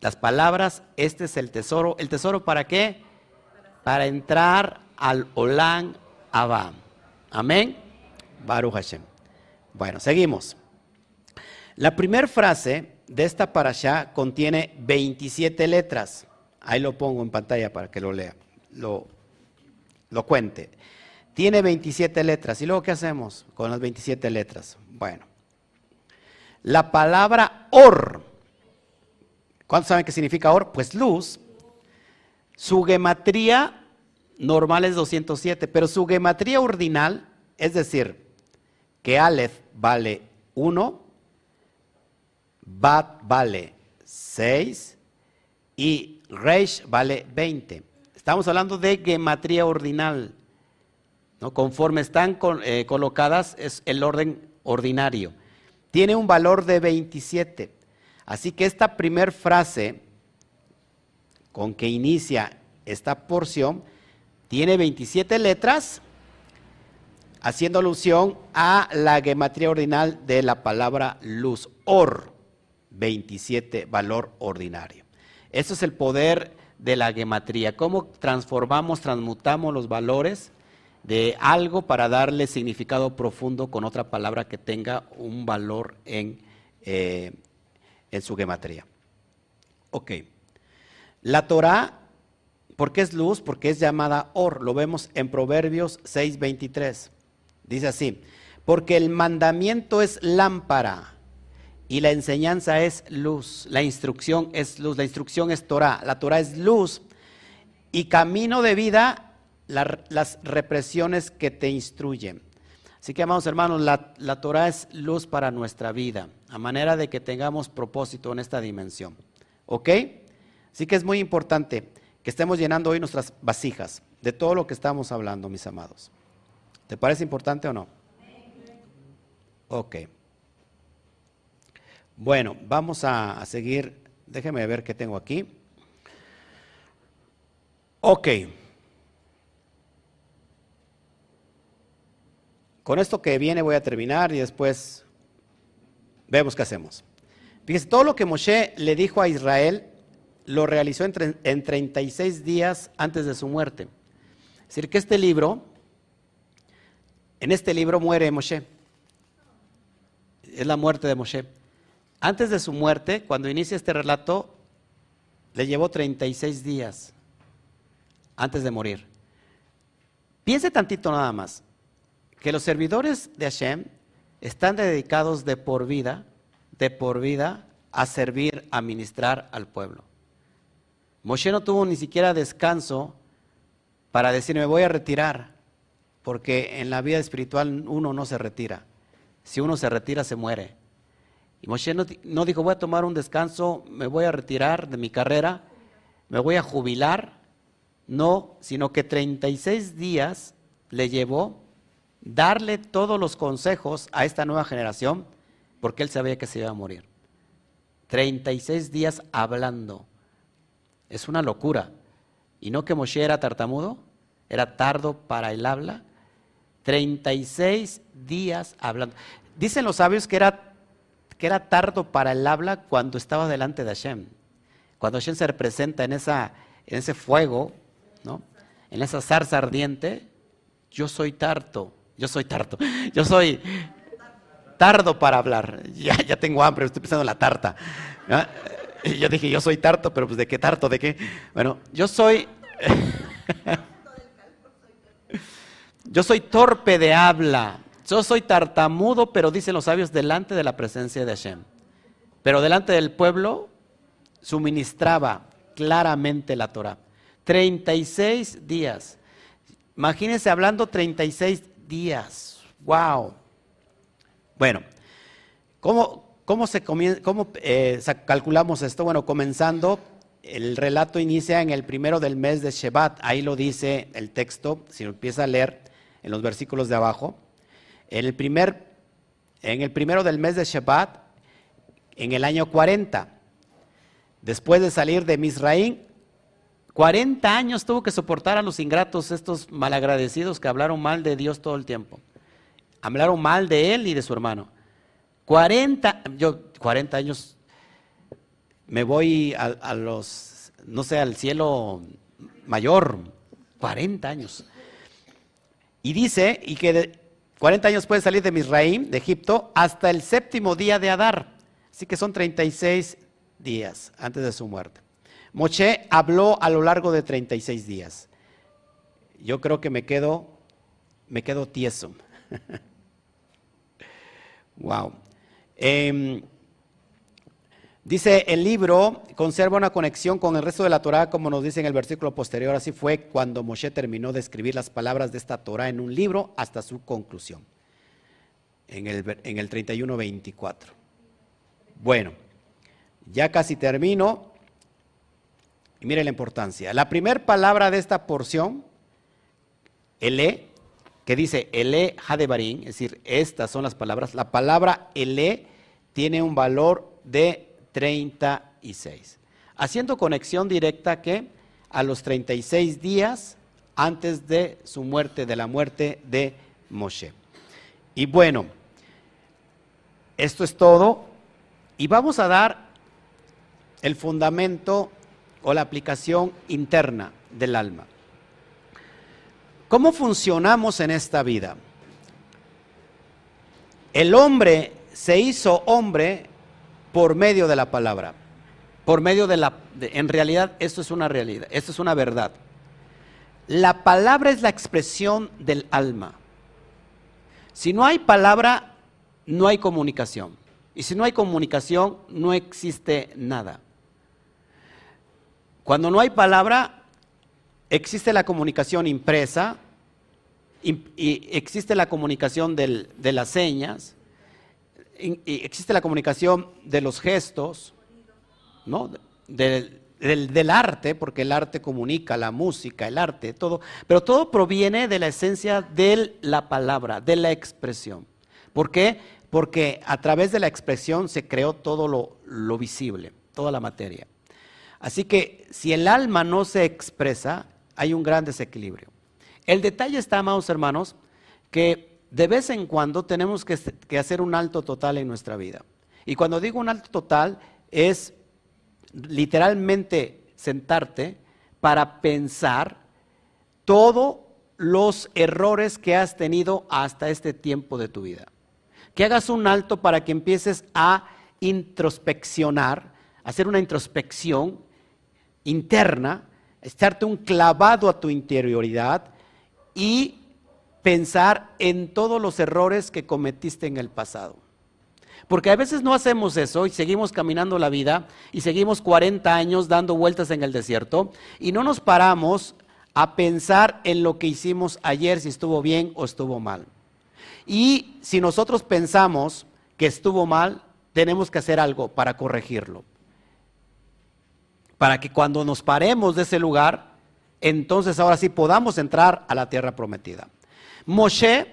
las palabras, este es el tesoro. ¿El tesoro para qué? Para entrar al Olán Abba. Amén. Baruch Hashem. Bueno, seguimos. La primera frase de esta parasha contiene 27 letras. Ahí lo pongo en pantalla para que lo lea, lo, lo cuente. Tiene 27 letras. ¿Y luego qué hacemos con las 27 letras? Bueno, la palabra or ¿Cuántos saben qué significa or? Pues luz. Su gematría normal es 207, pero su gematría ordinal, es decir, que Aleph vale 1, Bat vale 6 y Reish vale 20. Estamos hablando de gematría ordinal. ¿no? Conforme están eh, colocadas es el orden ordinario. Tiene un valor de 27. Así que esta primer frase con que inicia esta porción tiene 27 letras, haciendo alusión a la gematría ordinal de la palabra luz, or, 27, valor ordinario. Eso es el poder de la gematría, cómo transformamos, transmutamos los valores de algo para darle significado profundo con otra palabra que tenga un valor en, eh, en su gematría. Ok. La Torah, ¿por qué es luz? Porque es llamada Or. Lo vemos en Proverbios 6:23. Dice así, porque el mandamiento es lámpara y la enseñanza es luz. La instrucción es luz. La instrucción es Torah. La Torah es luz y camino de vida las represiones que te instruyen. Así que, amados hermanos, la, la Torah es luz para nuestra vida, a manera de que tengamos propósito en esta dimensión. ¿Ok? Así que es muy importante que estemos llenando hoy nuestras vasijas de todo lo que estamos hablando, mis amados. ¿Te parece importante o no? Ok. Bueno, vamos a, seguir. Déjeme ver qué tengo aquí. Ok. Con esto que viene voy a terminar y después vemos qué hacemos. Fíjese, todo lo que Moshe le dijo a Israel lo realizó en, 36 días antes de su muerte. Es decir, que este libro, en este libro muere Moshe. Es la muerte de Moshe. Antes de su muerte, cuando inicia este relato, le llevó 36 días antes de morir. Piense tantito nada más que los servidores de Hashem están dedicados de por vida, de por vida, a servir, a ministrar al pueblo. Moshe no tuvo ni siquiera descanso para decir, me voy a retirar, porque en la vida espiritual uno no se retira. Si uno se retira, se muere. Y Moshe no, dijo, voy a tomar un descanso, me voy a retirar de mi carrera, me voy a jubilar. No, sino que 36 días le llevó darle todos los consejos a esta nueva generación, porque él sabía que se iba a morir. 36 días hablando. Es una locura. Y no que Moshe era tartamudo, era tardo para el habla. 36 días hablando. Dicen los sabios que era, que era tardo para el habla cuando estaba delante de Hashem. Cuando Hashem se representa en, en ese fuego, ¿no? en esa zarza ardiente, yo soy tarto. Yo soy tarto. Yo soy tardo para hablar. Ya, ya tengo hambre, estoy pensando en la tarta. Yo dije, yo soy tarto, pero pues ¿de qué tarto? ¿De qué? Bueno, yo soy... yo soy torpe de habla. Yo soy tartamudo, pero dicen los sabios, delante de la presencia de Hashem. Pero delante del pueblo suministraba claramente la Torah. 36 días. Imagínense hablando 36 días. ¡Wow! Bueno, ¿cómo, cómo, se cómo eh, calculamos esto? Bueno, comenzando el relato inicia en el primero del mes de Shevat. Ahí lo dice el texto, si lo empieza a leer en los versículos de abajo. En el, primer, en el primero del mes de Shevat, en el año 40, después de salir de Misraín, 40 años tuvo que soportar a los ingratos, estos malagradecidos que hablaron mal de Dios todo el tiempo. Hablaron mal de él y de su hermano. 40, yo 40 años me voy a, los, no sé, al cielo mayor, 40 años. Y dice, y que 40 años puede salir de Misraim, de Egipto, hasta el séptimo día de Adar. Así que son 36 días antes de su muerte. Moshe habló a lo largo de 36 días. Yo creo que me quedo, me quedo tieso. wow. Dice el libro, conserva una conexión con el resto de la Torah, como nos dice en el versículo posterior. Así fue cuando Moshe terminó de escribir las palabras de esta Torah en un libro hasta su conclusión, en el, en el 31-24. Bueno, ya casi termino. Y mire la importancia. La primera palabra de esta porción, ele, que dice ele hadebarim, es decir, estas son las palabras. La palabra ele tiene un valor de 36. Haciendo conexión directa que a los 36 días antes de su muerte, de la muerte de Moshe. Y bueno, esto es todo. Y vamos a dar el fundamento o la aplicación interna del alma. ¿Cómo funcionamos en esta vida? El hombre se hizo hombre por medio de la palabra. Por medio de la... en realidad, esto es una realidad, esto es una verdad. La palabra es la expresión del alma. Si no hay palabra, no hay comunicación. Y si no hay comunicación, no existe nada. Cuando no hay palabra, existe la comunicación impresa, y existe la comunicación de las señas, existe la comunicación de los gestos, ¿no? Del, arte, porque el arte comunica, la música, el arte, todo, pero todo proviene de la esencia de la palabra, de la expresión. ¿Por qué? Porque a través de la expresión se creó todo lo, lo visible, toda la materia. Así que si el alma no se expresa, hay un gran desequilibrio. El detalle está, amados hermanos, que de vez en cuando tenemos que, hacer un alto total en nuestra vida. Y cuando digo un alto total es literalmente sentarte para pensar todos los errores que has tenido hasta este tiempo de tu vida. Que hagas un alto para que empieces a introspeccionar, hacer una introspección interna, echarte un clavado a tu interioridad y pensar en todos los errores que cometiste en el pasado. Porque a veces no hacemos eso y seguimos caminando la vida y seguimos 40 años dando vueltas en el desierto y no nos paramos a pensar en lo que hicimos ayer, si estuvo bien o estuvo mal. Y si nosotros pensamos que estuvo mal, tenemos que hacer algo para corregirlo. Para que cuando nos paremos de ese lugar, entonces ahora sí podamos entrar a la tierra prometida. Moshe,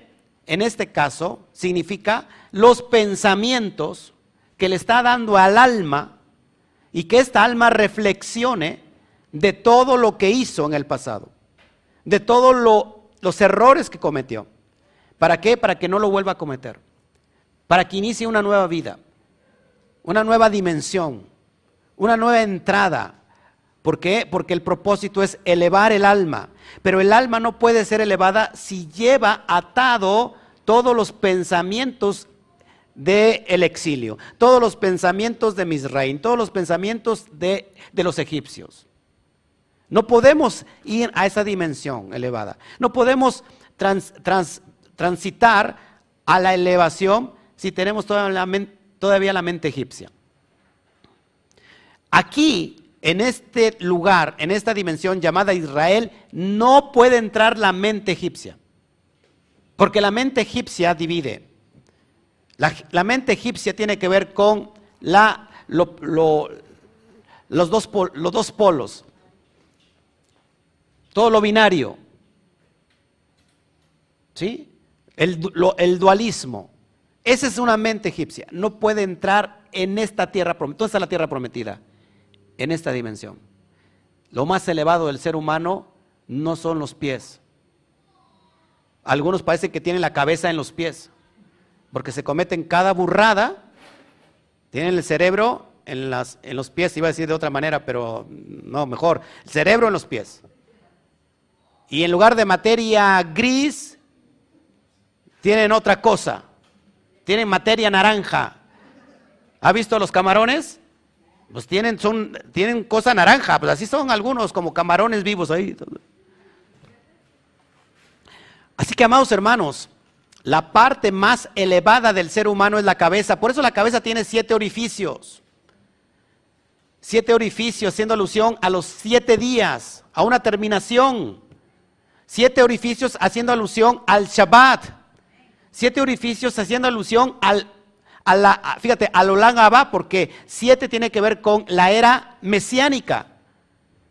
en este caso, significa los pensamientos que le está dando al alma y que esta alma reflexione de todo lo que hizo en el pasado, de todos los errores que cometió. ¿Para qué? Para que no lo vuelva a cometer, para que inicie una nueva vida, una nueva dimensión, una nueva entrada ¿Por qué? Porque el propósito es elevar el alma. Pero el alma no puede ser elevada si lleva atado todos los pensamientos del exilio, todos los pensamientos de Misraín, todos los pensamientos de, los egipcios. No podemos ir a esa dimensión elevada. No podemos transitar a la elevación si tenemos todavía la mente egipcia. Aquí en este lugar, en esta dimensión llamada Israel, no puede entrar la mente egipcia. Porque la mente egipcia divide. La, mente egipcia tiene que ver con los dos, los dos polos, todo lo binario. ¿Sí? El, el, dualismo. Esa es una mente egipcia. No puede entrar en esta tierra prometida. ¿Dónde está la tierra prometida? En esta dimensión. Lo más elevado del ser humano no son los pies. Algunos parece que tienen la cabeza en los pies, porque se cometen cada burrada, tienen el cerebro en, las, en los pies, iba a decir de otra manera, pero no, mejor, el cerebro en los pies. Y en lugar de materia gris, tienen otra cosa, tienen materia naranja. ¿Ha visto los camarones? Pues tienen, son, tienen cosa naranja, pues así son algunos como camarones vivos ahí. Así que, amados hermanos, la parte más elevada del ser humano es la cabeza. Por eso la cabeza tiene siete orificios. Siete orificios, haciendo alusión a los siete días, a una terminación. Siete orificios haciendo alusión al Shabbat. Siete orificios haciendo alusión al, a la, fíjate, al Olam Abba, porque siete tiene que ver con la era mesiánica.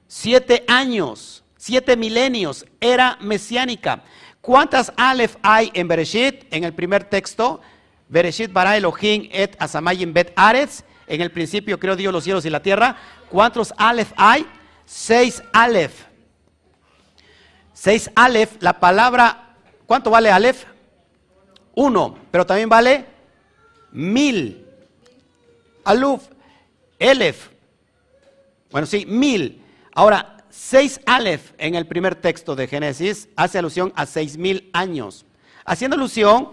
Siete años, siete milenios, era mesiánica. ¿Cuántas Aleph hay en Bereshit? En el primer texto, Bereshit bara Elohim et asamayim bet aretz. En el principio creó Dios los cielos y la tierra. ¿Cuántos Aleph hay? Seis Aleph. Seis Aleph, la palabra, ¿cuánto vale Aleph? Uno, pero también vale mil. Aluf, Elef. Bueno, sí, mil. Ahora, Seis Aleph en el primer texto de Génesis hace alusión a seis mil años, haciendo alusión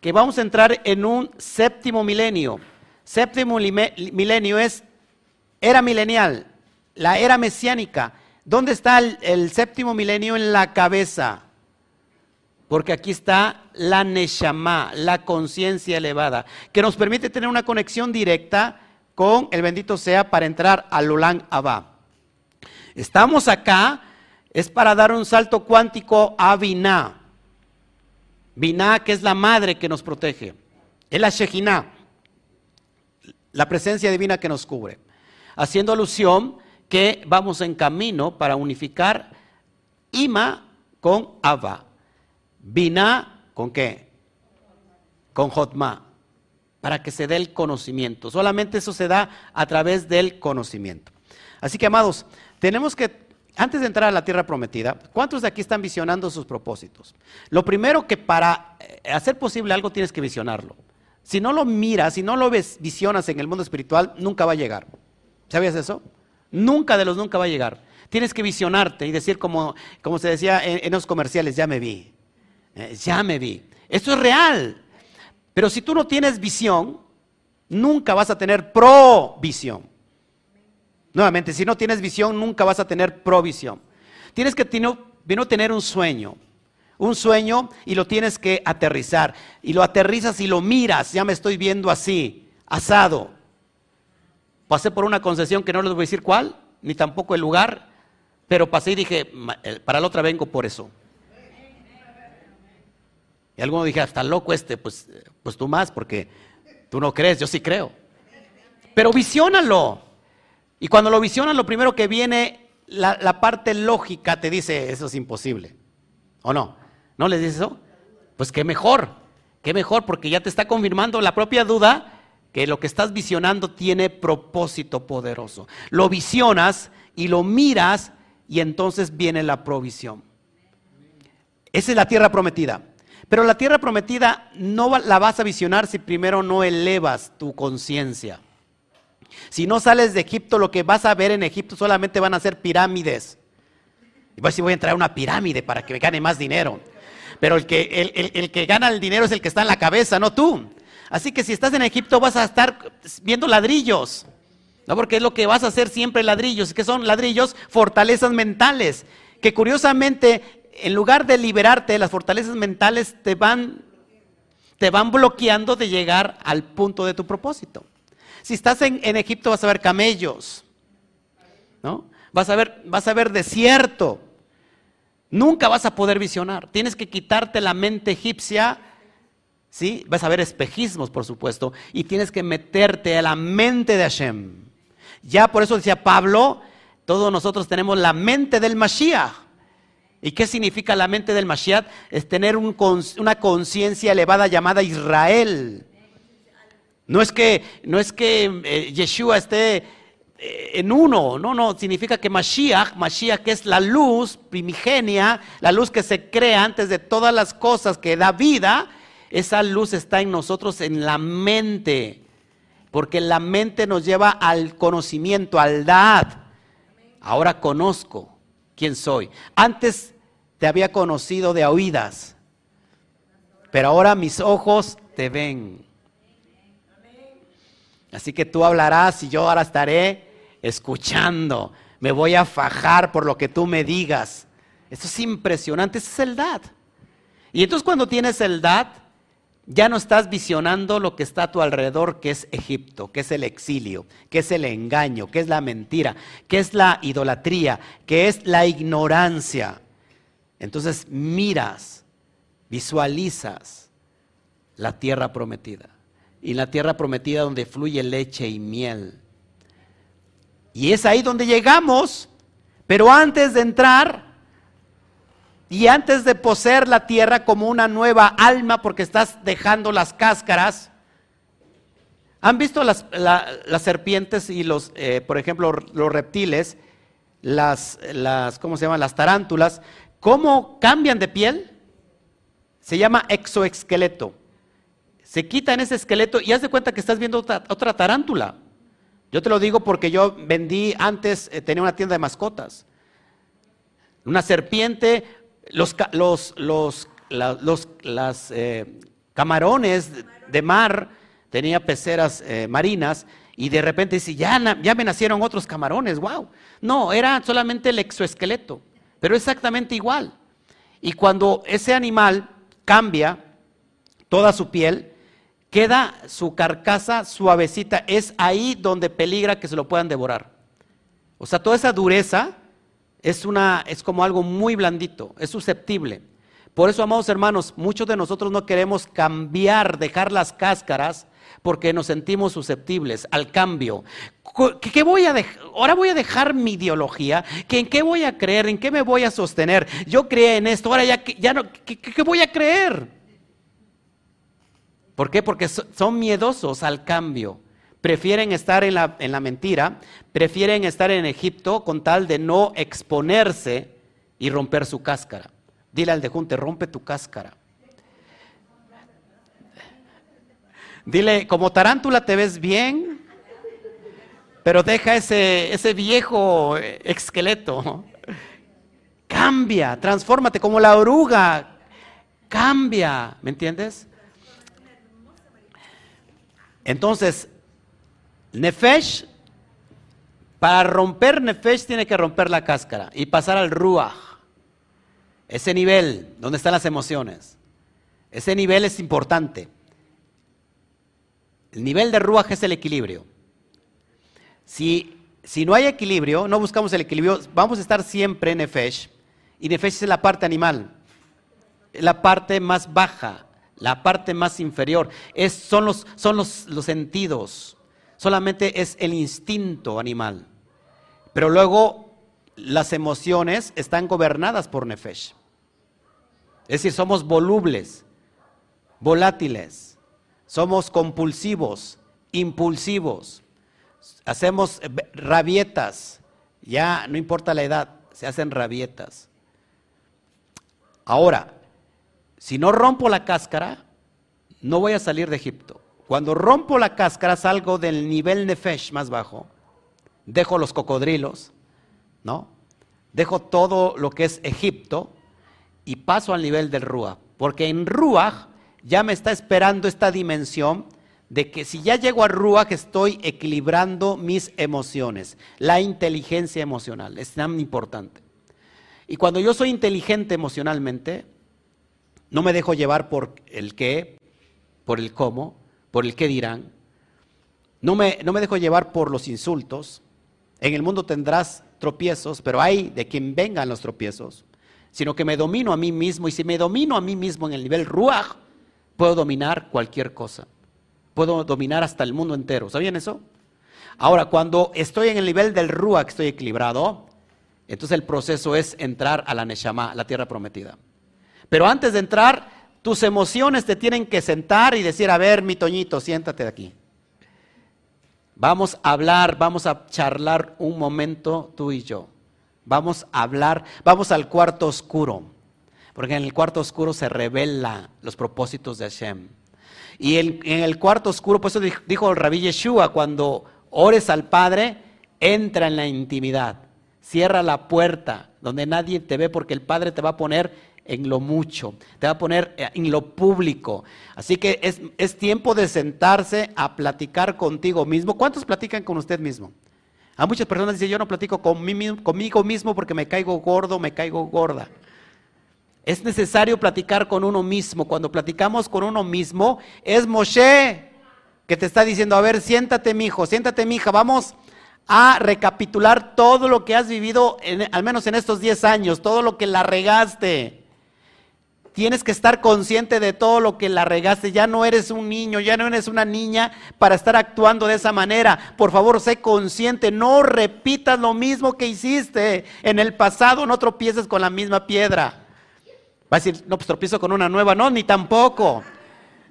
que vamos a entrar en un séptimo milenio. Séptimo milenio es era milenial, la era mesiánica. ¿Dónde está el, séptimo milenio? En la cabeza. Porque aquí está la Neshama, la conciencia elevada, que nos permite tener una conexión directa con el bendito sea para entrar al Ulan Abba. Estamos acá es para dar un salto cuántico a Binah. Binah, que es la madre que nos protege. Es la Shejinah, la presencia divina que nos cubre. Haciendo alusión que vamos en camino para unificar Ima con Ava. Binah, ¿con qué? Con Jotma. Para que se dé el conocimiento. Solamente eso se da a través del conocimiento. Así que, amados, tenemos que, antes de entrar a la tierra prometida, ¿cuántos de aquí están visionando sus propósitos? Lo primero que para eh, hacer posible algo tienes que visionarlo. Si no lo miras, si no lo ves, visionas en el mundo espiritual, nunca va a llegar. ¿Sabías eso? Nunca de los nunca va a llegar. Tienes que visionarte y decir como, como se decía en, los comerciales, ya me vi, eh, ya me vi. Esto es real. Pero si tú no tienes visión, nunca vas a tener provisión. Nuevamente, si no tienes visión, nunca vas a tener provisión. Tienes que tener un sueño, un sueño y lo tienes que aterrizar. Y lo aterrizas y lo miras, ya me estoy viendo así, asado. Pasé por una concesión que no les voy a decir cuál, ni tampoco el lugar, pero pasé y dije, eh, para la otra vengo por eso. Y alguno dije, hasta loco este, pues, pues tú más, porque tú no crees, yo sí creo. Pero visiónalo. Y cuando lo visionan, lo primero que viene, la, parte lógica te dice, eso es imposible. ¿O no? ¿No les dice eso? Pues qué mejor, qué mejor, porque ya te está confirmando la propia duda que lo que estás visionando tiene propósito poderoso. Lo visionas y lo miras y entonces viene la provisión. Esa es la tierra prometida. Pero la tierra prometida no la vas a visionar si primero no elevas tu conciencia. Si no sales de Egipto, lo que vas a ver en Egipto solamente van a ser pirámides. Y voy a voy a entrar a una pirámide para que me gane más dinero. Pero el que, el, que gana el dinero es el que está en la cabeza, no tú. Así que si estás en Egipto vas a estar viendo ladrillos. ¿no? Porque es lo que vas a hacer siempre ladrillos. que son ladrillos? Fortalezas mentales. Que curiosamente, en lugar de liberarte, las fortalezas mentales te van, te van bloqueando de llegar al punto de tu propósito. Si estás en, Egipto vas a ver camellos, ¿no? Vas a ver, vas a ver desierto. Nunca vas a poder visionar. Tienes que quitarte la mente egipcia, ¿sí? Vas a ver espejismos, por supuesto, y tienes que meterte a la mente de Hashem. Ya por eso decía Pablo, todos nosotros tenemos la mente del Mashiach. ¿Y qué significa la mente del Mashiach? Es tener una conciencia elevada llamada Israel. No es que, no es que eh, Yeshua esté eh, en uno, no, no, significa que Mashiach, Mashiach que es la luz primigenia, la luz que se crea antes de todas las cosas que da vida, esa luz está en nosotros en la mente, porque la mente nos lleva al conocimiento, al dad. Ahora conozco quién soy. Antes te había conocido de oídas, pero ahora mis ojos te ven. Así que tú hablarás y yo ahora estaré escuchando. Me voy a fajar por lo que tú me digas. Eso es impresionante, ese es el DAD. Y entonces cuando tienes el DAD, ya no estás visionando lo que está a tu alrededor, que es Egipto, que es el exilio, que es el engaño, que es la mentira, que es la idolatría, que es la ignorancia. Entonces miras, visualizas la tierra prometida y la tierra prometida donde fluye leche y miel. Y es ahí donde llegamos, pero antes de entrar y antes de poseer la tierra como una nueva alma, porque estás dejando las cáscaras, ¿han visto las, serpientes y los, eh, por ejemplo, los reptiles, las, las, ¿cómo se llaman? Las tarántulas, ¿cómo cambian de piel? Se llama exoesqueleto se quitan ese esqueleto y haz de cuenta que estás viendo otra, tarántula. Yo te lo digo porque yo vendí antes, eh, tenía una tienda de mascotas. Una serpiente, los, los, los, las, eh, camarones de mar, tenía peceras eh, marinas y de repente dice, ya, ya me nacieron otros camarones, wow. No, era solamente el exoesqueleto, pero exactamente igual. Y cuando ese animal cambia toda su piel, queda su carcasa suavecita, es ahí donde peligra que se lo puedan devorar. O sea, toda esa dureza es, una, es como algo muy blandito, es susceptible. Por eso, amados hermanos, muchos de nosotros no queremos cambiar, dejar las cáscaras, porque nos sentimos susceptibles al cambio. ¿Qué voy a ahora voy a dejar mi ideología, ¿en qué voy a creer? ¿En qué me voy a sostener? Yo creé en esto, ahora ya, ya no, ¿qué voy a creer? ¿Por qué? Porque son miedosos al cambio. Prefieren estar en la, en la mentira, prefieren estar en Egipto con tal de no exponerse y romper su cáscara. Dile al de junte, rompe tu cáscara. Dile, como tarántula te ves bien, pero deja ese, ese viejo esqueleto. Cambia, transfórmate como la oruga. Cambia, ¿me entiendes? Entonces, Nefesh, para romper Nefesh tiene que romper la cáscara y pasar al Ruach. Ese nivel donde están las emociones. Ese nivel es importante. El nivel de Ruach es el equilibrio. Si, si no hay equilibrio, no buscamos el equilibrio, vamos a estar siempre en Nefesh. Y Nefesh es la parte animal, la parte más baja, la parte más inferior. Es, son los, son los, los sentidos. Solamente es el instinto animal. Pero luego las emociones están gobernadas por Nefesh. Es decir, somos volubles, volátiles, somos compulsivos, impulsivos, hacemos rabietas, ya no importa la edad, se hacen rabietas. Ahora, si no rompo la cáscara, no voy a salir de Egipto. Cuando rompo la cáscara salgo del nivel Nefesh más bajo. Dejo los cocodrilos, ¿no? Dejo todo lo que es Egipto y paso al nivel del Ruach. Porque en Ruach ya me está esperando esta dimensión de que si ya llego a Ruach estoy equilibrando mis emociones. La inteligencia emocional es tan importante. Y cuando yo soy inteligente emocionalmente, no me dejo llevar por el qué, por el cómo, por el qué dirán. No me, no me dejo llevar por los insultos. En el mundo tendrás tropiezos, pero hay de quien vengan los tropiezos. Sino que me domino a mí mismo. Y si me domino a mí mismo en el nivel ruach, puedo dominar cualquier cosa. Puedo dominar hasta el mundo entero. ¿Sabían eso? Ahora, cuando estoy en el nivel del Ruach, estoy equilibrado, entonces el proceso es entrar a la Neshama, la tierra prometida. Pero antes de entrar, tus emociones te tienen que sentar y decir, a ver, mi Toñito, siéntate de aquí. Vamos a hablar, vamos a charlar un momento tú y yo. Vamos a hablar, vamos al cuarto oscuro, porque en el cuarto oscuro se revelan los propósitos de Hashem. Y en el cuarto oscuro, pues eso dijo el rabí Yeshua, cuando ores al Padre, entra en la intimidad, cierra la puerta donde nadie te ve porque el Padre te va a poner en lo mucho, te va a poner eh, en lo público. Así que es, tiempo de sentarse a platicar contigo mismo. ¿Cuántos platican con usted mismo? A muchas personas dicen, yo no platico conmigo mismo porque me caigo gordo, me caigo gorda. Es necesario platicar con uno mismo. Cuando platicamos con uno mismo, es Moshe que te está diciendo, a ver, siéntate mi hijo, siéntate mi hija, vamos a recapitular todo lo que has vivido, al menos en estos 10 años, todo lo que la regaste. Tienes que estar consciente de todo lo que la regaste. Ya no eres un niño, ya no eres una niña para estar actuando de esa manera. Por favor, sé consciente. No repitas lo mismo que hiciste en el pasado. No tropieces con la misma piedra. Va a decir, no, pues tropiezo con una nueva. No, ni tampoco.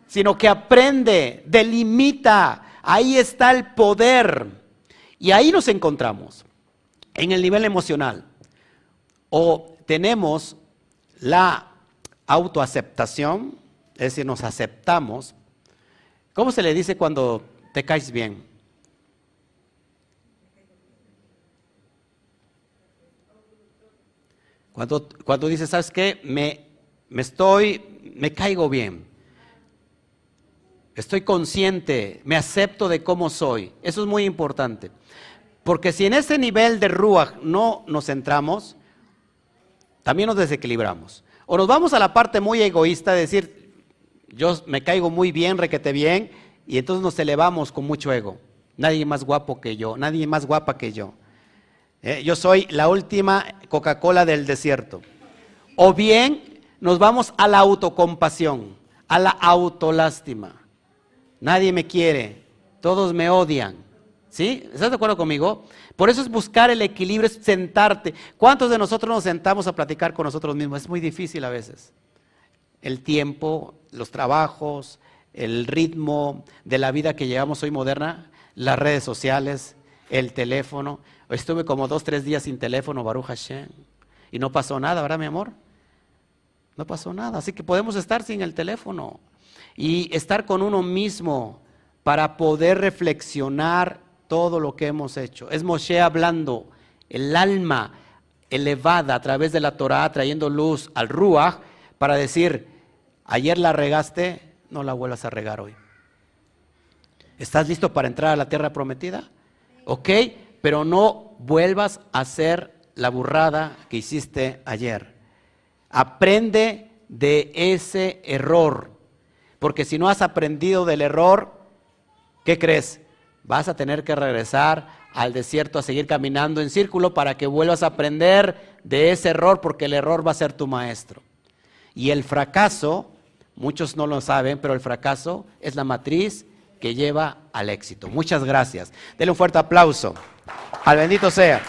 Sino que aprende, delimita. Ahí está el poder. Y ahí nos encontramos. En el nivel emocional. O tenemos la autoaceptación, es decir, nos aceptamos. ¿Cómo se le dice cuando te caes bien? Cuando, cuando dices, ¿sabes qué? Me, me estoy, me caigo bien. Estoy consciente, me acepto de cómo soy. Eso es muy importante. Porque si en ese nivel de Ruach no nos centramos, también nos desequilibramos. O nos vamos a la parte muy egoísta de decir, yo me caigo muy bien, requete bien, y entonces nos elevamos con mucho ego. Nadie más guapo que yo, nadie más guapa que yo. Eh, yo soy la última Coca-Cola del desierto. O bien nos vamos a la autocompasión, a la autolástima. Nadie me quiere, todos me odian. ¿Sí? ¿Estás de acuerdo conmigo? Por eso es buscar el equilibrio, es sentarte. ¿Cuántos de nosotros nos sentamos a platicar con nosotros mismos? Es muy difícil a veces. El tiempo, los trabajos, el ritmo de la vida que llevamos hoy moderna, las redes sociales, el teléfono. Estuve como dos, tres días sin teléfono, Baruch Hashem. Y no pasó nada, ¿verdad, mi amor? No pasó nada. Así que podemos estar sin el teléfono y estar con uno mismo para poder reflexionar todo lo que hemos hecho. Es Moshe hablando, el alma elevada a través de la Torah, trayendo luz al Ruach, para decir, ayer la regaste, no la vuelvas a regar hoy. ¿Estás listo para entrar a la tierra prometida? ¿Ok? Pero no vuelvas a hacer la burrada que hiciste ayer. Aprende de ese error. Porque si no has aprendido del error, ¿qué crees? vas a tener que regresar al desierto a seguir caminando en círculo para que vuelvas a aprender de ese error, porque el error va a ser tu maestro. Y el fracaso, muchos no lo saben, pero el fracaso es la matriz que lleva al éxito. Muchas gracias. Denle un fuerte aplauso. Al bendito sea.